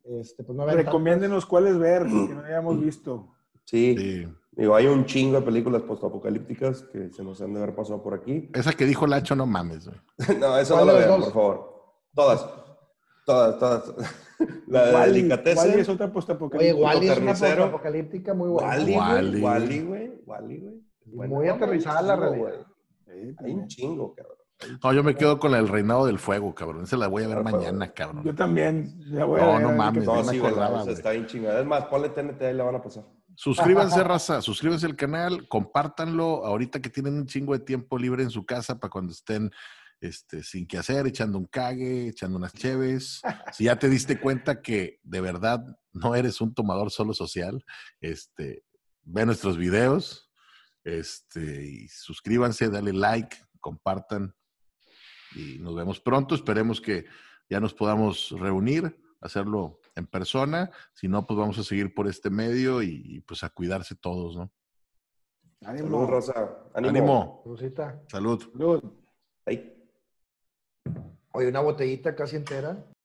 este, pues no Recomiéndenos cuáles ver, que no hayamos visto. Sí. sí. Digo, hay un chingo de películas postapocalípticas que se nos han de haber pasado por aquí. esa que dijo Lacho, no mames, güey. no, eso no ¿Cuál lo de las vean, dos? por favor. Todas. Todas, todas. La de Wall-E, Delicatessen. Wall-E es otra Oye, postapocalíptica. Wally es una carnicero. apocalíptica muy buena. Wally, güey. Wally, güey. Wally, güey. Muy aterrizada la realidad. Hay un chingo, cabrón. No, yo me quedo con el Reinado del Fuego, cabrón. Esa la voy a ver Claro, mañana, Yo cabrón. también. la voy a No, ver, no a ver mames, No, no me sí, güey. acordaba, güey. Está bien chingada. Es más, ponle TNT y la van a pasar. Suscríbanse, raza, suscríbanse al canal, compártanlo ahorita que tienen un chingo de tiempo libre en su casa para cuando estén este, sin que hacer, echando un cague, echando unas cheves. Si ya te diste cuenta que de verdad no eres un tomador solo social, este, ve nuestros videos, este, y suscríbanse, dale like, compartan y nos vemos pronto. Esperemos que ya nos podamos reunir, hacerlo en persona. Si no, pues vamos a seguir por este medio y, y, pues a cuidarse todos, ¿no? Ánimo. Saludos, Rosa. Ánimo. Ánimo. Rosita. Salud. Salud. Ahí. Oye, una botellita casi entera.